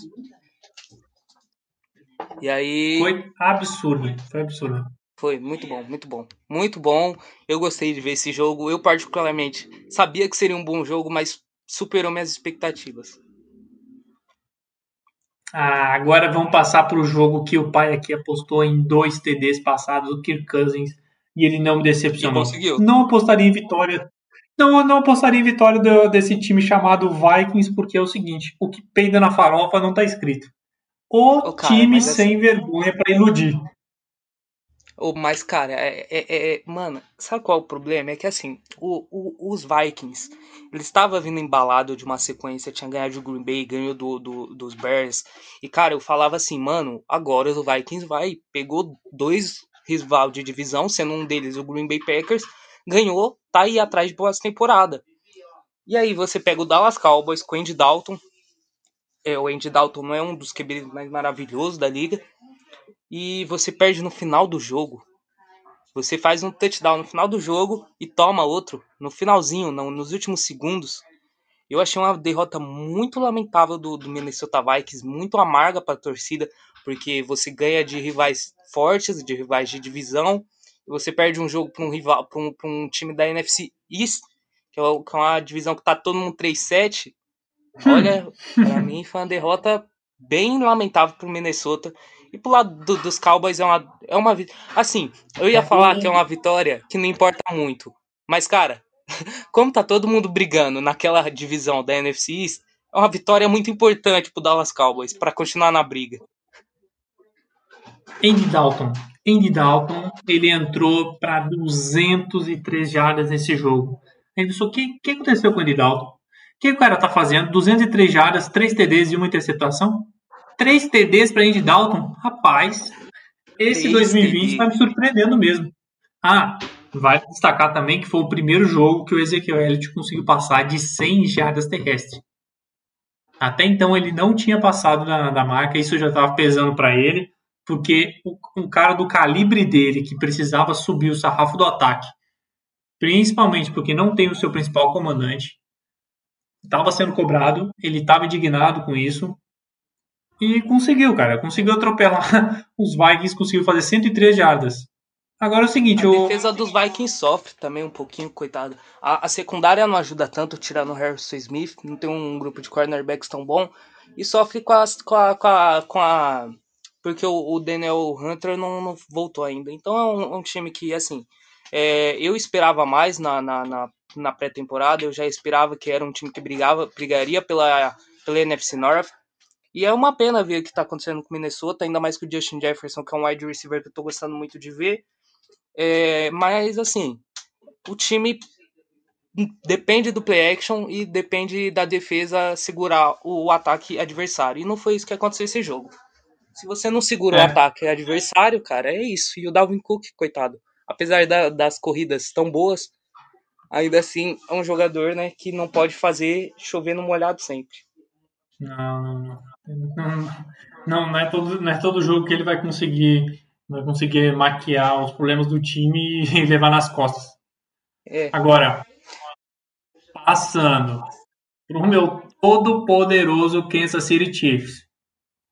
E aí. Foi absurdo, foi absurdo. Foi muito bom, muito bom. Muito bom. Eu gostei de ver esse jogo. Eu, particularmente, sabia que seria um bom jogo, mas superou minhas expectativas. Ah, agora vamos passar para o jogo que o pai aqui apostou em dois TDs passados, o Kirk Cousins, e ele não me decepcionou. conseguiu. Não apostaria em vitória. Não, não apostaria em vitória do, desse time chamado Vikings, porque é o seguinte: o que peida na farofa não está escrito. O cara, time sem assim... vergonha para iludir. Oh, mas, cara, é, é, é, Mano, sabe qual é o problema? É que assim, o, o, os Vikings, ele estava vindo embalado de uma sequência, tinha ganhado do Green Bay, ganhou do, do, dos Bears. E, cara, eu falava assim, mano, agora o Vikings vai. Pegou dois rival de divisão, sendo um deles o Green Bay Packers, ganhou, tá aí atrás de boas temporada. E aí você pega o Dallas Cowboys com o Andy Dalton, é, o Andy Dalton não é um dos QBs mais maravilhosos da liga. E você perde no final do jogo. Você faz um touchdown no final do jogo e toma outro no finalzinho, não, nos últimos segundos. Eu achei uma derrota muito lamentável do, do Minnesota Vikings, muito amarga para a torcida, porque você ganha de rivais fortes, de rivais de divisão, e você perde um jogo para um rival, para um, um, time da NFC East, que é, que é uma divisão que tá todo mundo 3-7, Olha, (laughs) para mim foi uma derrota bem lamentável pro Minnesota. E pro lado do, dos Cowboys é uma, é uma. Assim, eu ia falar que é uma vitória que não importa muito. Mas, cara, (laughs) como tá todo mundo brigando naquela divisão da NFC East, é uma vitória muito importante pro Dallas Cowboys para continuar na briga. Andy Dalton. Andy Dalton, ele entrou para 203 jardas nesse jogo. Ele pensou, o que, que aconteceu com o Andy Dalton? O que o cara tá fazendo? 203 jardas, 3 TDs e uma interceptação? 3 TDs para Andy Dalton? Rapaz, esse 2020 está me surpreendendo mesmo. Ah, vai destacar também que foi o primeiro jogo que o Ezequiel Elliott conseguiu passar de 100 jardas terrestres. Até então ele não tinha passado da, da marca, isso já estava pesando para ele, porque um cara do calibre dele, que precisava subir o sarrafo do ataque, principalmente porque não tem o seu principal comandante, estava sendo cobrado, ele estava indignado com isso. E conseguiu, cara. Conseguiu atropelar (laughs) os Vikings, conseguiu fazer 103 jardas. Agora é o seguinte, a defesa dos Vikings sofre também um pouquinho, coitado. A, a secundária não ajuda tanto, tirando o Harrison Smith, não tem um grupo de cornerbacks tão bom. E sofre com, as, com, a, com, a, com a. Porque o, o Daniel Hunter não, não, voltou ainda. Então é um, um time que, assim, é, eu esperava mais na, na, na, na pré-temporada. Eu já esperava que era um time que brigava, brigaria pela, pela NFC North. E é uma pena ver o que está acontecendo com o Minnesota, ainda mais com o Justin Jefferson, que é um wide receiver que eu estou gostando muito de ver. É, mas, assim, o time depende do play action e depende da defesa segurar o ataque adversário. E não foi isso que aconteceu nesse jogo. Se você não segura é. o ataque adversário, cara, é isso. E o Dalvin Cook, coitado, apesar da, das corridas tão boas, ainda assim é um jogador né, que não pode fazer chover no molhado sempre. Não, não, não, não, não, é todo, não é todo jogo que ele vai conseguir vai conseguir maquiar os problemas do time (laughs) e levar nas costas. É. Agora, passando pro meu todo poderoso Kansas City Chiefs.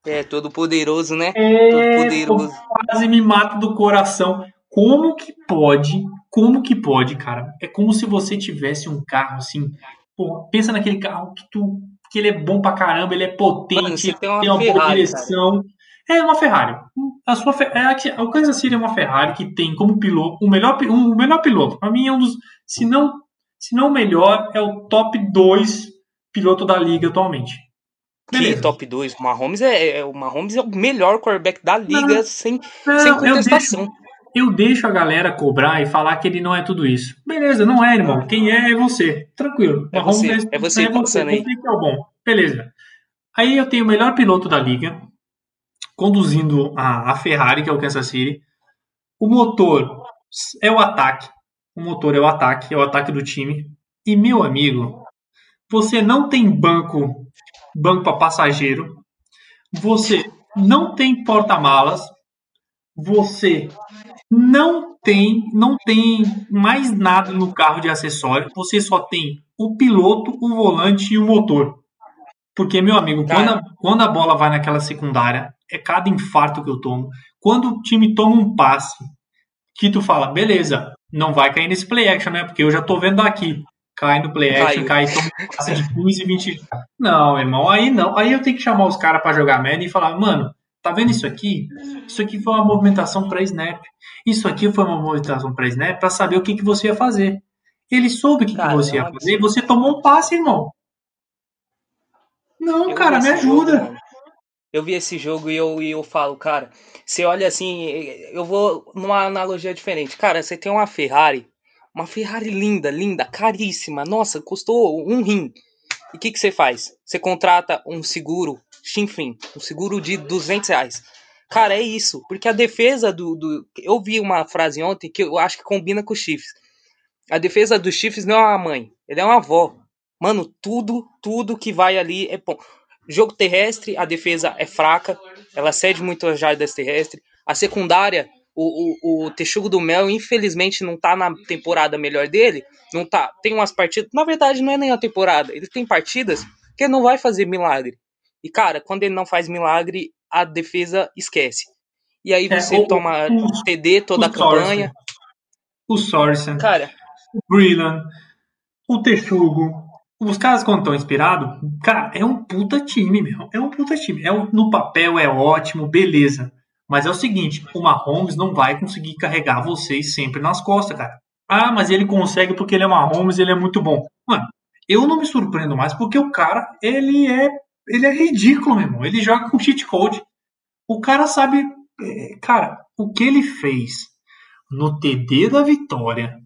É, todo poderoso, né? É, todo poderoso. Quase me mato do coração. Como que pode? Como que pode, cara? É como se você tivesse um carro assim. Pô, pensa naquele carro que tu que ele é bom pra caramba, ele é potente, Mano, tem uma, tem uma Ferrari, boa direção. Cara. É uma Ferrari. A sua é, o Kansas City é uma Ferrari que tem como piloto o melhor, um, o melhor piloto. Para mim é um dos, se não, se não o melhor, é o top 2 piloto da liga atualmente. Beleza. Que top 2? O Mahomes é, é, o Mahomes é o melhor quarterback da liga não, sem, não, sem contestação. Eu deixo, eu deixo, a galera cobrar e falar que ele não é tudo isso. Beleza, não é, irmão. Quem é é você. Tranquilo. É Mahomes você, é, é você, é você. Aí. Você que é o bom. Beleza. Aí eu tenho o melhor piloto da liga, conduzindo a, a Ferrari, que é o Kansas City. O motor é o ataque. O motor é o ataque, é o ataque do time. E meu amigo, você não tem banco, banco para passageiro. Você não tem porta-malas. Você não tem, não tem mais nada no carro de acessório. Você só tem o piloto, o volante e o motor. Porque, meu amigo, quando a, quando a bola vai naquela secundária, é cada infarto que eu tomo. Quando o time toma um passe, que tu fala, beleza, não vai cair nesse play action, né? Porque eu já tô vendo aqui. Cai no play action, cai, toma um passe de 15, 20. Não, irmão, aí não. Aí eu tenho que chamar os caras para jogar merda e falar, mano, tá vendo isso aqui? Isso aqui foi uma movimentação para snap. Isso aqui foi uma movimentação para snap para saber o que, que você ia fazer. Ele soube o que, que você ia fazer e você tomou um passe, irmão. Não, eu cara, me ajuda. Jogo, eu vi esse jogo e eu, e eu falo, cara, você olha assim, eu vou numa analogia diferente. Cara, você tem uma Ferrari, uma Ferrari linda, linda, caríssima. Nossa, custou um rim. E o que, que você faz? Você contrata um seguro, chinfrim, um seguro de 200 reais. Cara, é isso. Porque a defesa do, do. Eu vi uma frase ontem que eu acho que combina com os Chiefs. A defesa dos Chiefs não é uma mãe, ele é uma avó. Mano, tudo, tudo que vai ali é bom. Jogo terrestre, a defesa é fraca, ela cede muito as jardas terrestres. A secundária, o, o, o Texugo do Mel, infelizmente, não tá na temporada melhor dele. Não tá. Tem umas partidas. Na verdade, não é nem a temporada. Ele tem partidas que não vai fazer milagre. E, cara, quando ele não faz milagre, a defesa esquece. E aí é, você é, o, toma o, TD toda a campanha. O Sorsen. Cara. O Brillan. O Texugo os caras, quando estão inspirados, cara, é um puta time, meu. É um puta time. É um, no papel é ótimo, beleza. Mas é o seguinte, o Mahomes não vai conseguir carregar vocês sempre nas costas, cara. Ah, mas ele consegue porque ele é Mahomes, ele é muito bom. Mano, eu não me surpreendo mais porque o cara, ele é, ele é ridículo, meu irmão. Ele joga com cheat code. O cara sabe, é, cara, o que ele fez no TD da vitória,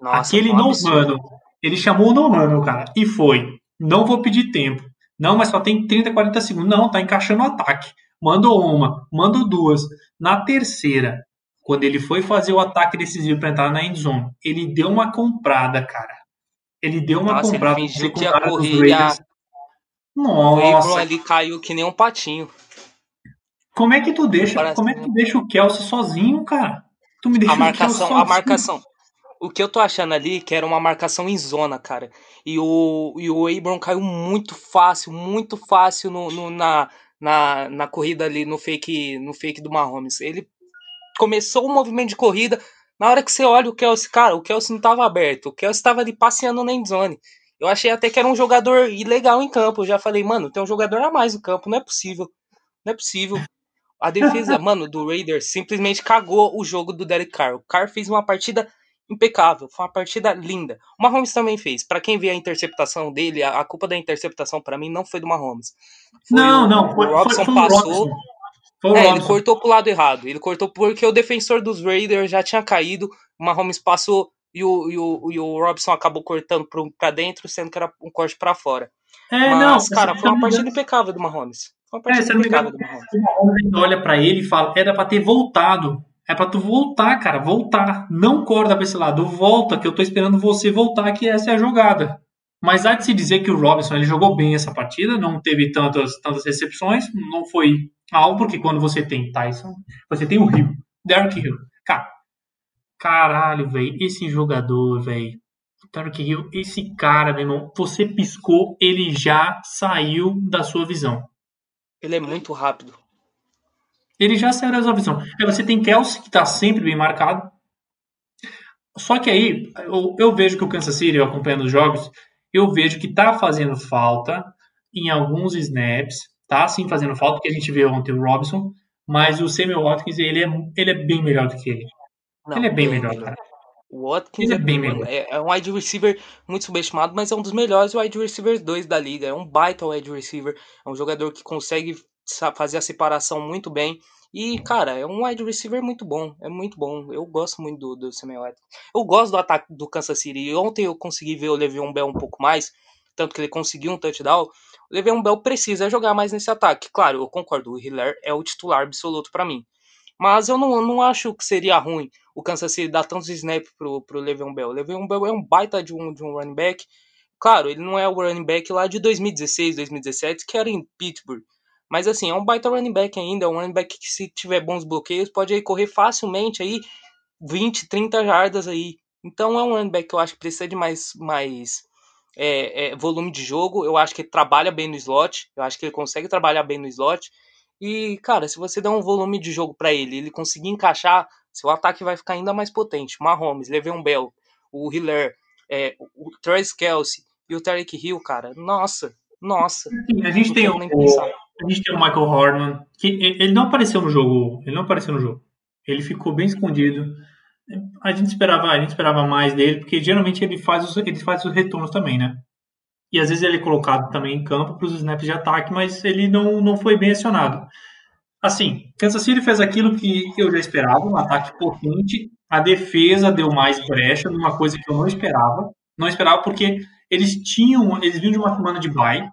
Nossa, aquele não mano, ele chamou o Nomano, cara, e foi. Não vou pedir tempo. Não, mas só tem 30, 40 segundos. Não, tá encaixando o ataque. Mandou uma, mandou duas. Na terceira, quando ele foi fazer o ataque decisivo para entrar na endzone, ele deu uma comprada, cara. Ele deu uma Nossa, comprada. Ele fingiu que ia correr a... Nossa. O ali caiu que nem um patinho. Como é que tu deixa, como é que tu deixa o Kelsey sozinho, cara? Tu me deixa a marcação, a marcação, o que eu tô achando ali que era uma marcação em zona, cara. E o, e o Abram caiu muito fácil, muito fácil no, no na, na, na corrida ali no fake, no fake do Mahomes. Ele começou o movimento de corrida. Na hora que você olha o Kelsey, cara, o Kelsey não estava aberto. O Kelsey estava ali passeando na endzone. Eu achei até que era um jogador ilegal em campo. Eu já falei, mano, tem um jogador a mais no campo. Não é possível. Não é possível. A defesa, (laughs) mano, do Raiders simplesmente cagou o jogo do Derek Carr. O Carr fez uma partida impecável, foi uma partida linda. O Mahomes também fez. Para quem vê a interceptação dele, a, a culpa da interceptação para mim não foi do Mahomes. Foi não, o, não, foi, o Robson foi, foi passou. O é, ele cortou pro lado errado. Ele cortou porque o defensor dos Raiders já tinha caído. O Mahomes passou e o, e o, e o Robson acabou cortando para dentro, sendo que era um corte para fora. É, Mas, não, cara, foi uma partida impecável do Mahomes. Foi uma partida é, impecável do Mahomes. O Mahomes olha para ele e fala: era para ter voltado. É para tu voltar, cara, voltar. Não corda para esse lado, volta, que eu tô esperando você voltar, que essa é a jogada. Mas há de se dizer que o Robinson ele jogou bem essa partida, não teve tantas, tantas recepções, não foi algo, porque quando você tem Tyson, você tem o Rio, Derrick Hill. Cara, caralho, velho, esse jogador, velho, Derrick Hill, esse cara, meu irmão, você piscou, ele já saiu da sua visão. Ele é muito rápido. Ele já saiu da sua visão. Aí você tem Kelsey, que está sempre bem marcado. Só que aí, eu, eu vejo que o Kansas City, eu acompanhando os jogos, eu vejo que tá fazendo falta em alguns snaps, tá sim fazendo falta, porque a gente vê ontem o Robson, mas o Samuel Watkins, ele é, ele é bem melhor do que ele. Não, ele é bem, melhor, cara. O Watkins é, é, bem melhor. É, é, um wide receiver muito subestimado, mas é um dos melhores wide receivers 2 da liga. É um baita wide receiver. É um jogador que consegue fazer a separação muito bem. E, cara, é um wide receiver muito bom. É muito bom. Eu gosto muito do, do Samuel Watkins. Eu gosto do ataque do Kansas City. E ontem eu consegui ver o Le'Veon Bell um pouco mais. Tanto que ele conseguiu um touchdown. O Le'Veon Bell precisa jogar mais nesse ataque. Claro, eu concordo. O Hiller é o titular absoluto para mim. Mas eu não, não acho que seria ruim o Kansas City dar tantos snaps pro, pro Le'Veon Bell. Le'Veon Bell é um baita de um, de um running back. Claro, ele não é o running back lá de 2016, 2017, que era em Pittsburgh. Mas assim, é um baita running back ainda, é um running back que se tiver bons bloqueios pode aí correr facilmente aí 20, 30 jardas aí. Então é um running back que eu acho que precisa de mais, mais é, é, volume de jogo. Eu acho que ele trabalha bem no slot. Eu acho que ele consegue trabalhar bem no slot. E, cara, se você der um volume de jogo para ele, ele conseguir encaixar, seu ataque vai ficar ainda mais potente. Mahomes, Le'Veon Bell, o Hiller, é, o Travis Kelsey e o Tarek Hill, cara, nossa, nossa. a gente tem o, a gente tem o Michael Horman, que ele não apareceu no jogo. Ele não apareceu no jogo. Ele ficou bem escondido. A gente esperava, a gente esperava mais dele, porque geralmente ele faz os, ele faz os retornos também, né? E às vezes ele é colocado também em campo para os snaps de ataque, mas ele não, não foi bem acionado. Assim, Kansas City fez aquilo que eu já esperava, um ataque potente. A defesa deu mais brecha, numa coisa que eu não esperava. Não esperava porque eles tinham, eles vinham de uma semana de bye,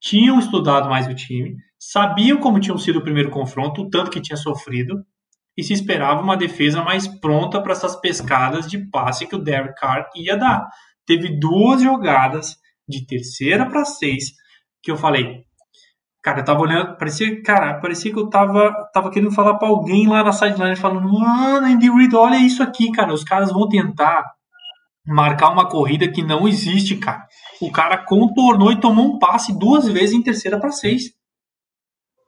tinham estudado mais o time, sabiam como tinham sido o primeiro confronto, o tanto que tinha sofrido, e se esperava uma defesa mais pronta para essas pescadas de passe que o Derek Carr ia dar. Teve duas jogadas de terceira para seis que eu falei, cara, eu tava olhando, parecia, cara, parecia que eu tava, tava querendo falar para alguém lá na sideline falando, mano, Andy Reid, olha isso aqui, cara, os caras vão tentar marcar uma corrida que não existe, cara. O cara contornou e tomou um passe duas vezes em terceira para seis.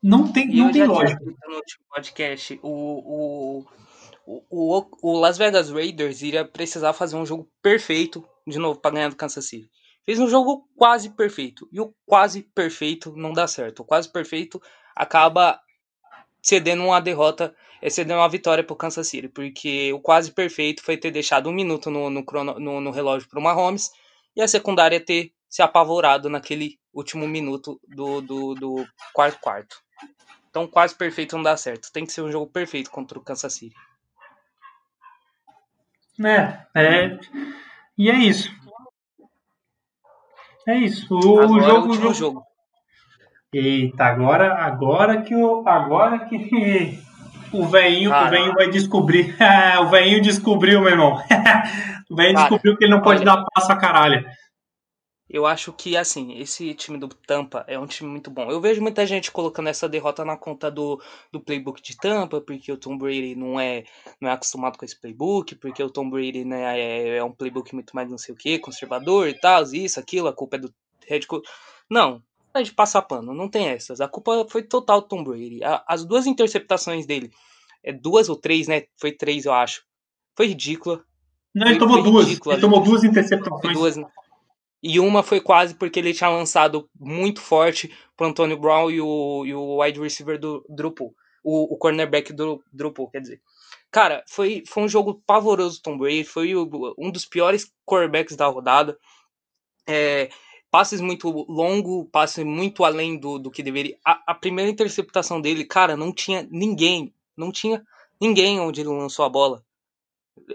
Não tem, não tem lógica. No último podcast, o, o, o, o Las Vegas Raiders iria precisar fazer um jogo perfeito de novo para ganhar do Kansas City. Fez um jogo quase perfeito. E o quase perfeito não dá certo. O quase perfeito acaba cedendo uma derrota esse deu uma vitória pro Kansas City, porque o quase perfeito foi ter deixado um minuto no, no, crono, no, no relógio pro Mahomes e a secundária ter se apavorado naquele último minuto do, do, do quarto quarto. Então quase perfeito não dá certo. Tem que ser um jogo perfeito contra o Kansas City. É, é. E é isso. É isso. O agora jogo, é o jogo... jogo. Eita, agora, agora que o, agora que (laughs) o veinho, o veinho vai descobrir. (laughs) o veinho descobriu, meu irmão. (laughs) o veinho descobriu que ele não pode olha, dar passo a caralho. Eu acho que, assim, esse time do Tampa é um time muito bom. Eu vejo muita gente colocando essa derrota na conta do, do playbook de Tampa, porque o Tom Brady não é, não é acostumado com esse playbook, porque o Tom Brady né, é, é um playbook muito mais não sei o que, conservador e tal, isso, aquilo, a culpa é do head coach. Não, de passar pano, não tem essas. A culpa foi total do Tom Brady. As duas interceptações dele, é duas ou três, né? Foi três, eu acho. Foi ridícula. Não, ele tomou duas. Ridícula. Ele tomou duas interceptações. Duas, né? E uma foi quase porque ele tinha lançado muito forte pro Antônio Brown e o, e o wide receiver do Drupal. O, o cornerback do Drupal, quer dizer. Cara, foi, foi um jogo pavoroso Tom Brady. Foi o, um dos piores quarterbacks da rodada. É, passes muito longo, passes muito além do, do que deveria. A, a, primeira interceptação dele, cara, não tinha ninguém. Não tinha ninguém onde ele lançou a bola.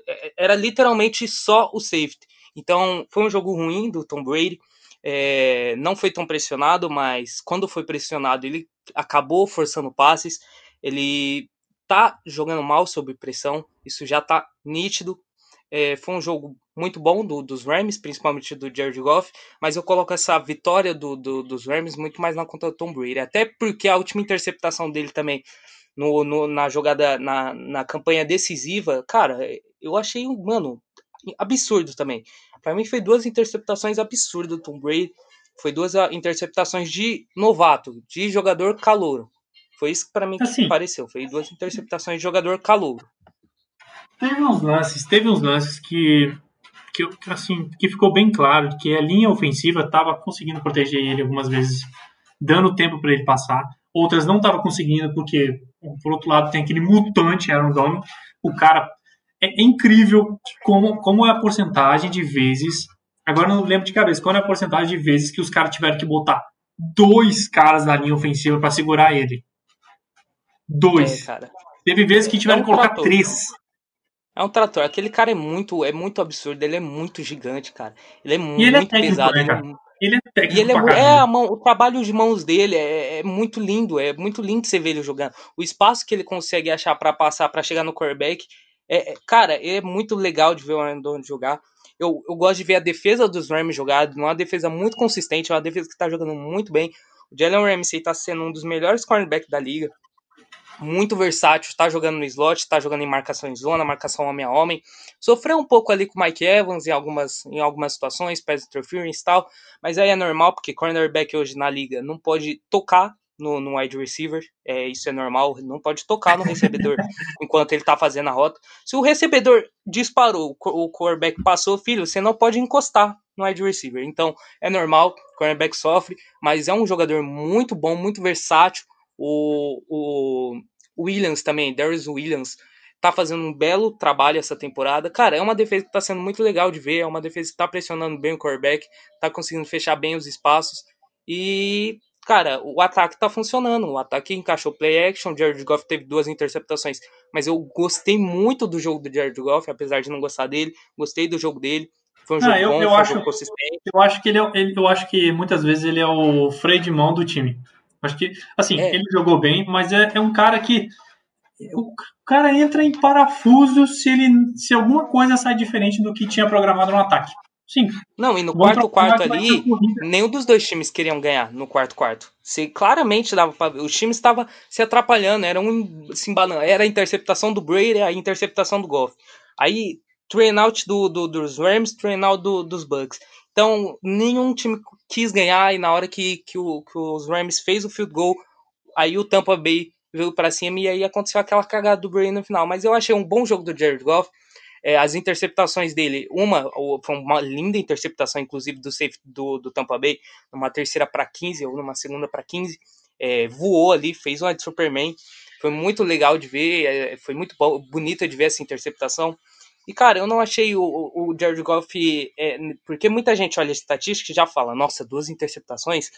É, era literalmente só o safety. Então, foi um jogo ruim do Tom Brady. É, não foi tão pressionado, mas quando foi pressionado, ele acabou forçando passes. Ele tá jogando mal sob pressão, isso já tá nítido. É, foi um jogo muito bom do, dos Rams, principalmente do Jared Goff, mas eu coloco essa vitória do, do, dos Rams muito mais na conta do Tom Brady, até porque a última interceptação dele também no, no, na jogada, na, na campanha decisiva, cara, eu achei, mano, absurdo também. Para mim foi duas interceptações absurdas do Tom Brady. Foi duas ah, interceptações de novato, de jogador calouro. Foi isso que para mim assim, que pareceu. Foi duas interceptações de jogador calouro. Teve uns lances, teve uns lances que, que assim, que ficou bem claro que a linha ofensiva estava conseguindo proteger ele algumas vezes, dando tempo para ele passar. Outras não estava conseguindo porque, por outro lado, tem aquele mutante Aaron Donald. O cara é incrível como, como é a porcentagem de vezes. Agora não lembro de cabeça qual é a porcentagem de vezes que os caras tiveram que botar dois caras na linha ofensiva para segurar ele. Dois. É, Teve vezes que tiveram é um que colocar trator. três. É um trator. Aquele cara é muito, é muito absurdo. Ele é muito gigante, cara. Ele é muito ele é técnico, pesado. Né, cara? Ele é técnico. E ele é, é a mão, o trabalho de mãos dele é, é, muito lindo. É muito lindo você ver ele jogando. O espaço que ele consegue achar para passar, para chegar no quarterback é, é, cara, é muito legal de ver o Aaron Donald jogar. Eu, eu gosto de ver a defesa dos Rams jogar, uma defesa muito consistente, uma defesa que está jogando muito bem. O Jalen Ramsey está sendo um dos melhores cornerbacks da liga. Muito versátil, está jogando no slot, está jogando em marcação em zona, marcação homem a homem. Sofreu um pouco ali com o Mike Evans em algumas, em algumas situações, pass interference e tal, mas aí é normal, porque cornerback hoje na liga não pode tocar no, no wide receiver, é, isso é normal, não pode tocar no recebedor (laughs) enquanto ele tá fazendo a rota. Se o recebedor disparou, o quarterback passou, filho, você não pode encostar no wide receiver. Então, é normal, o quarterback sofre, mas é um jogador muito bom, muito versátil. O, o Williams também, Darius Williams, tá fazendo um belo trabalho essa temporada. Cara, é uma defesa que tá sendo muito legal de ver, é uma defesa que tá pressionando bem o quarterback, tá conseguindo fechar bem os espaços. E cara, o ataque tá funcionando. O ataque encaixou play action. O Jared Goff teve duas interceptações. Mas eu gostei muito do jogo do Jared Goff, apesar de não gostar dele. Gostei do jogo dele. Foi um jogo ah, eu, bom, eu acho, jogo consistente. Eu acho que ele, é, ele, eu acho que muitas vezes ele é o freio de mão do time. Acho que, assim, é. ele jogou bem, mas é, é um cara que o cara entra em parafuso se ele se alguma coisa sai diferente do que tinha programado no ataque. Sim. Não, e no quarto quarto ali, nenhum dos dois times queriam ganhar no quarto quarto. Se claramente dava para os times estavam se atrapalhando, era um se embanando, era a interceptação do Brady, a interceptação do Golf. Aí train out do, do, dos Rams, train out do, dos Bucks. Então, nenhum time quis ganhar e na hora que, que, o, que os Rams fez o field goal, aí o Tampa Bay veio para cima e aí aconteceu aquela cagada do Brady no final. Mas eu achei um bom jogo do Jared Goff. É, as interceptações dele, uma foi uma linda interceptação, inclusive, do do, do Tampa Bay, numa terceira para 15 ou numa segunda para 15. É, voou ali, fez uma de Superman. Foi muito legal de ver, é, foi muito bonita de ver essa interceptação. E, cara, eu não achei o, o, Jared Goff. É, porque muita gente olha a estatística e já fala, nossa, duas interceptações.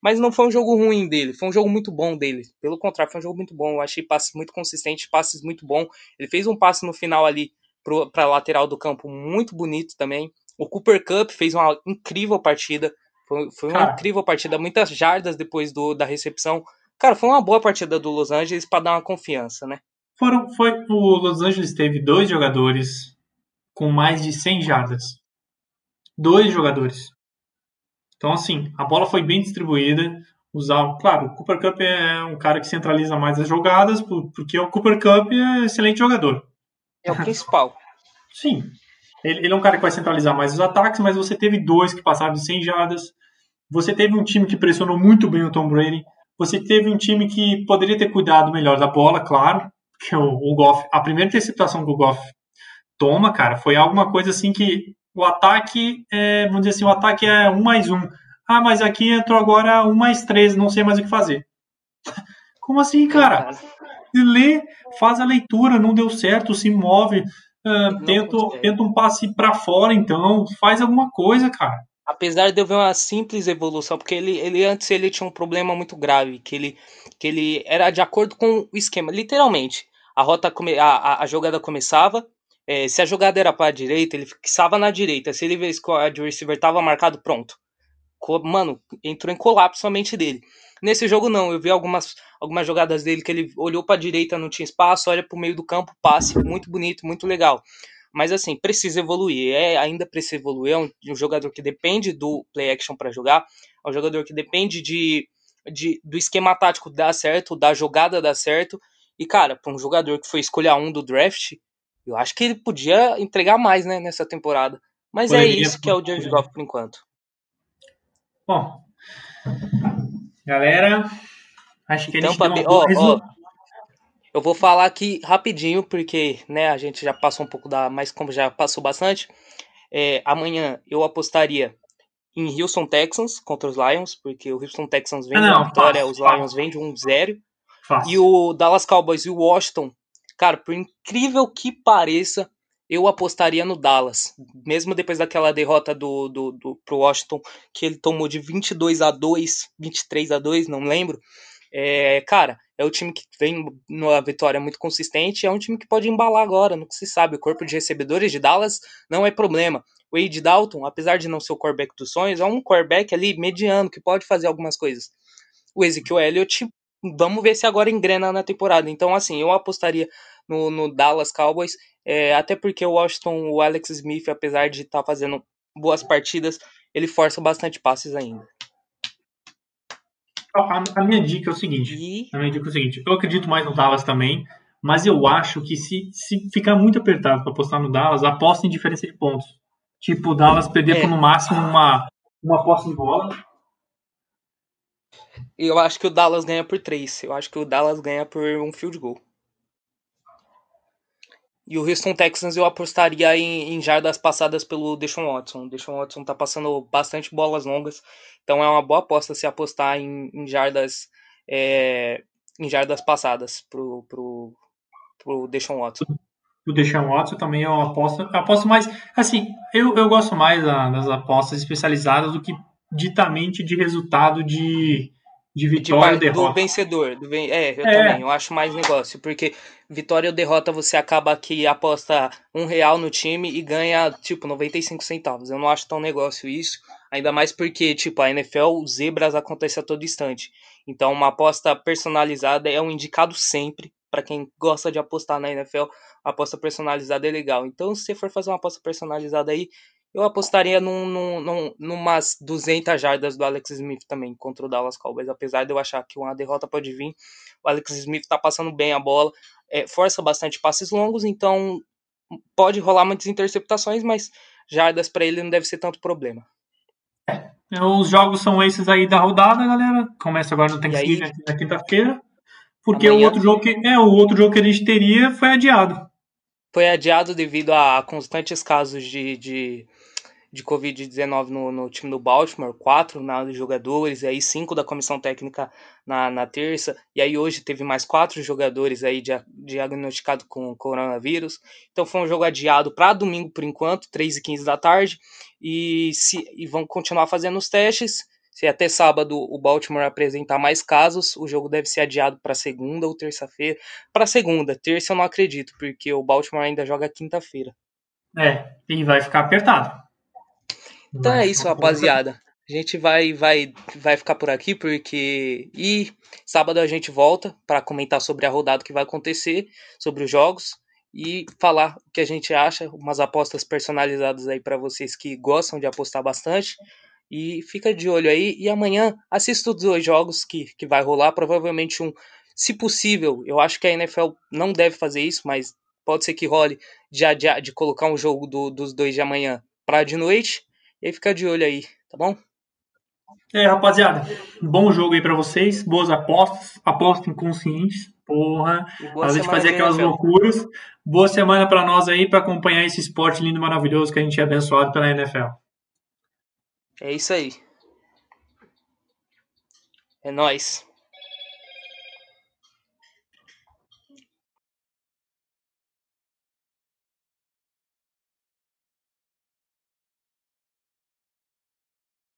Mas não foi um jogo ruim dele, foi um jogo muito bom dele. Pelo contrário, foi um jogo muito bom. Eu achei passes muito consistentes, passes muito bom. Ele fez um passe no final ali para a lateral do campo muito bonito também. O Cooper Cup fez uma incrível partida. Foi, foi uma Cara. incrível partida, muitas jardas depois do, da recepção. Cara, foi uma boa partida do Los Angeles para dar uma confiança, né? Foram, foi, o Los Angeles teve dois jogadores com mais de 100 jardas. Dois jogadores. Então, assim, a bola foi bem distribuída. Usar, claro, o Cooper Cup é um cara que centraliza mais as jogadas, porque o Cooper Cup é excelente jogador. É o principal. (laughs) Sim. Ele, ele, é um cara que vai centralizar mais os ataques, mas você teve dois que passaram de 100 jardas. você teve um time que pressionou muito bem o Tom Brady, você teve um time que poderia ter cuidado melhor da bola, claro, que o, o Goff, a primeira interceptação que o Goff toma, cara, foi alguma coisa assim que o ataque, é, vamos dizer assim, o ataque é um mais um. Ah, mas aqui entrou agora um mais três, não sei mais o que fazer. (laughs) Como assim, cara? Lê, faz a leitura, não deu certo, se move, uh, tenta, tenta um passe para fora, então, faz alguma coisa, cara. Apesar de eu ver uma simples evolução, porque ele, ele antes ele tinha um problema muito grave, que ele, que ele era de acordo com o esquema, literalmente. A rota a, a jogada começava, é, se a jogada era para a direita, ele fixava na direita. Se ele vê que o receiver estava marcado, pronto. Mano, entrou em colapso a mente dele. Nesse jogo não, eu vi algumas, algumas jogadas dele que ele olhou para a direita, não tinha espaço, olha para o meio do campo, passe, muito bonito, muito legal. Mas assim, precisa evoluir, é, ainda precisa evoluir, é um, um jogador que depende do play action para jogar, é um jogador que depende de, de, do esquema tático dar certo, da jogada dar certo. E cara, para um jogador que foi escolha um do draft, eu acho que ele podia entregar mais, né, nessa temporada. Mas é Poderia, é isso que é o Jared Goff por enquanto. Bom, Galera, acho que então, eles ó, ó, Eu vou falar aqui rapidinho, porque né, a gente já passou um pouco da. Mas como já passou bastante, é, amanhã eu apostaria em Houston Texans contra os Lions, porque o Houston Texans vem ah, de uma vitória, fácil, os Lions vêm de um 0 E o Dallas Cowboys e o Washington, cara, por incrível que pareça, eu apostaria no Dallas, mesmo depois daquela derrota do, do, do pro Washington, que ele tomou de 22 a 2, 23 a 2, não lembro. É, cara, é o time que vem numa vitória muito consistente, é um time que pode embalar agora, não se sabe. O corpo de recebedores de Dallas não é problema. O Wade Dalton, apesar de não ser o quarterback dos sonhos, é um quarterback ali mediano que pode fazer algumas coisas. O Ezekiel Elliott, vamos ver se agora engrena na temporada. Então, assim, eu apostaria no, no Dallas Cowboys é, até porque o Washington, o Alex Smith, apesar de estar tá fazendo boas partidas, ele força bastante passes ainda. A, a minha dica é o seguinte. E... A minha dica é o seguinte. Eu acredito mais no Dallas também, mas eu acho que se, se ficar muito apertado para apostar no Dallas, aposta em diferença de pontos. Tipo, o Dallas perder é. por no máximo uma, uma posse de bola. Eu acho que o Dallas ganha por 3. Eu acho que o Dallas ganha por um field goal. E o Houston Texans eu apostaria em, em jardas passadas pelo Deshaun Watson. O Deshaun Watson tá passando bastante bolas longas, então é uma boa aposta se apostar em, em jardas é, em jardas passadas pro, pro, pro Deshaun Watson. O Deshaun Watson também é uma aposta, aposto mais, assim, eu, eu gosto mais das apostas especializadas do que ditamente de resultado de, de vitória de, derrota. Do vencedor. Do, é, eu é. também. Eu acho mais negócio. Porque vitória ou derrota você acaba que aposta um real no time e ganha, tipo, 95 centavos. Eu não acho tão negócio isso. Ainda mais porque, tipo, a NFL, zebras acontece a todo instante. Então, uma aposta personalizada é um indicado sempre. para quem gosta de apostar na NFL, aposta personalizada é legal. Então, se você for fazer uma aposta personalizada aí, eu apostaria num, num, num, numas 200 jardas do Alex Smith também contra o Dallas Cowboys. Apesar de eu achar que uma derrota pode vir, o Alex Smith tá passando bem a bola, é, força bastante passes longos, então pode rolar muitas interceptações, mas jardas para ele não deve ser tanto problema. É, os jogos são esses aí da rodada, galera. Começa agora no Thanksgiving aí, na quinta-feira. Porque amanhã... o outro jogo que é o outro jogo que a gente teria foi adiado. Foi adiado devido a constantes casos de, de de Covid-19 no, no, time do Baltimore, quatro na de jogadores, e aí cinco da comissão técnica na, na terça, e aí hoje teve mais quatro jogadores aí diagnosticados com coronavírus. Então foi um jogo adiado para domingo por enquanto, 3 e 15 da tarde, e, se, e vão continuar fazendo os testes. Se até sábado o Baltimore apresentar mais casos, o jogo deve ser adiado para segunda ou terça-feira. Para segunda, terça eu não acredito, porque o Baltimore ainda joga quinta-feira. É, e vai ficar apertado. Então é isso, rapaziada. A gente vai vai vai ficar por aqui porque e sábado a gente volta para comentar sobre a rodada que vai acontecer, sobre os jogos e falar o que a gente acha, umas apostas personalizadas aí para vocês que gostam de apostar bastante. E fica de olho aí e amanhã assista os dois jogos que, que vai rolar, provavelmente um, se possível, eu acho que a NFL não deve fazer isso, mas pode ser que role de, de, de colocar um jogo do, dos dois de amanhã para de noite e aí fica de olho aí, tá bom? É, rapaziada, bom jogo aí pra vocês, boas apostas, apostas inconscientes, porra, às vezes fazer aquelas loucuras. Boa semana para nós aí, para acompanhar esse esporte lindo e maravilhoso que a gente é abençoado pela NFL. É isso aí. É nóis.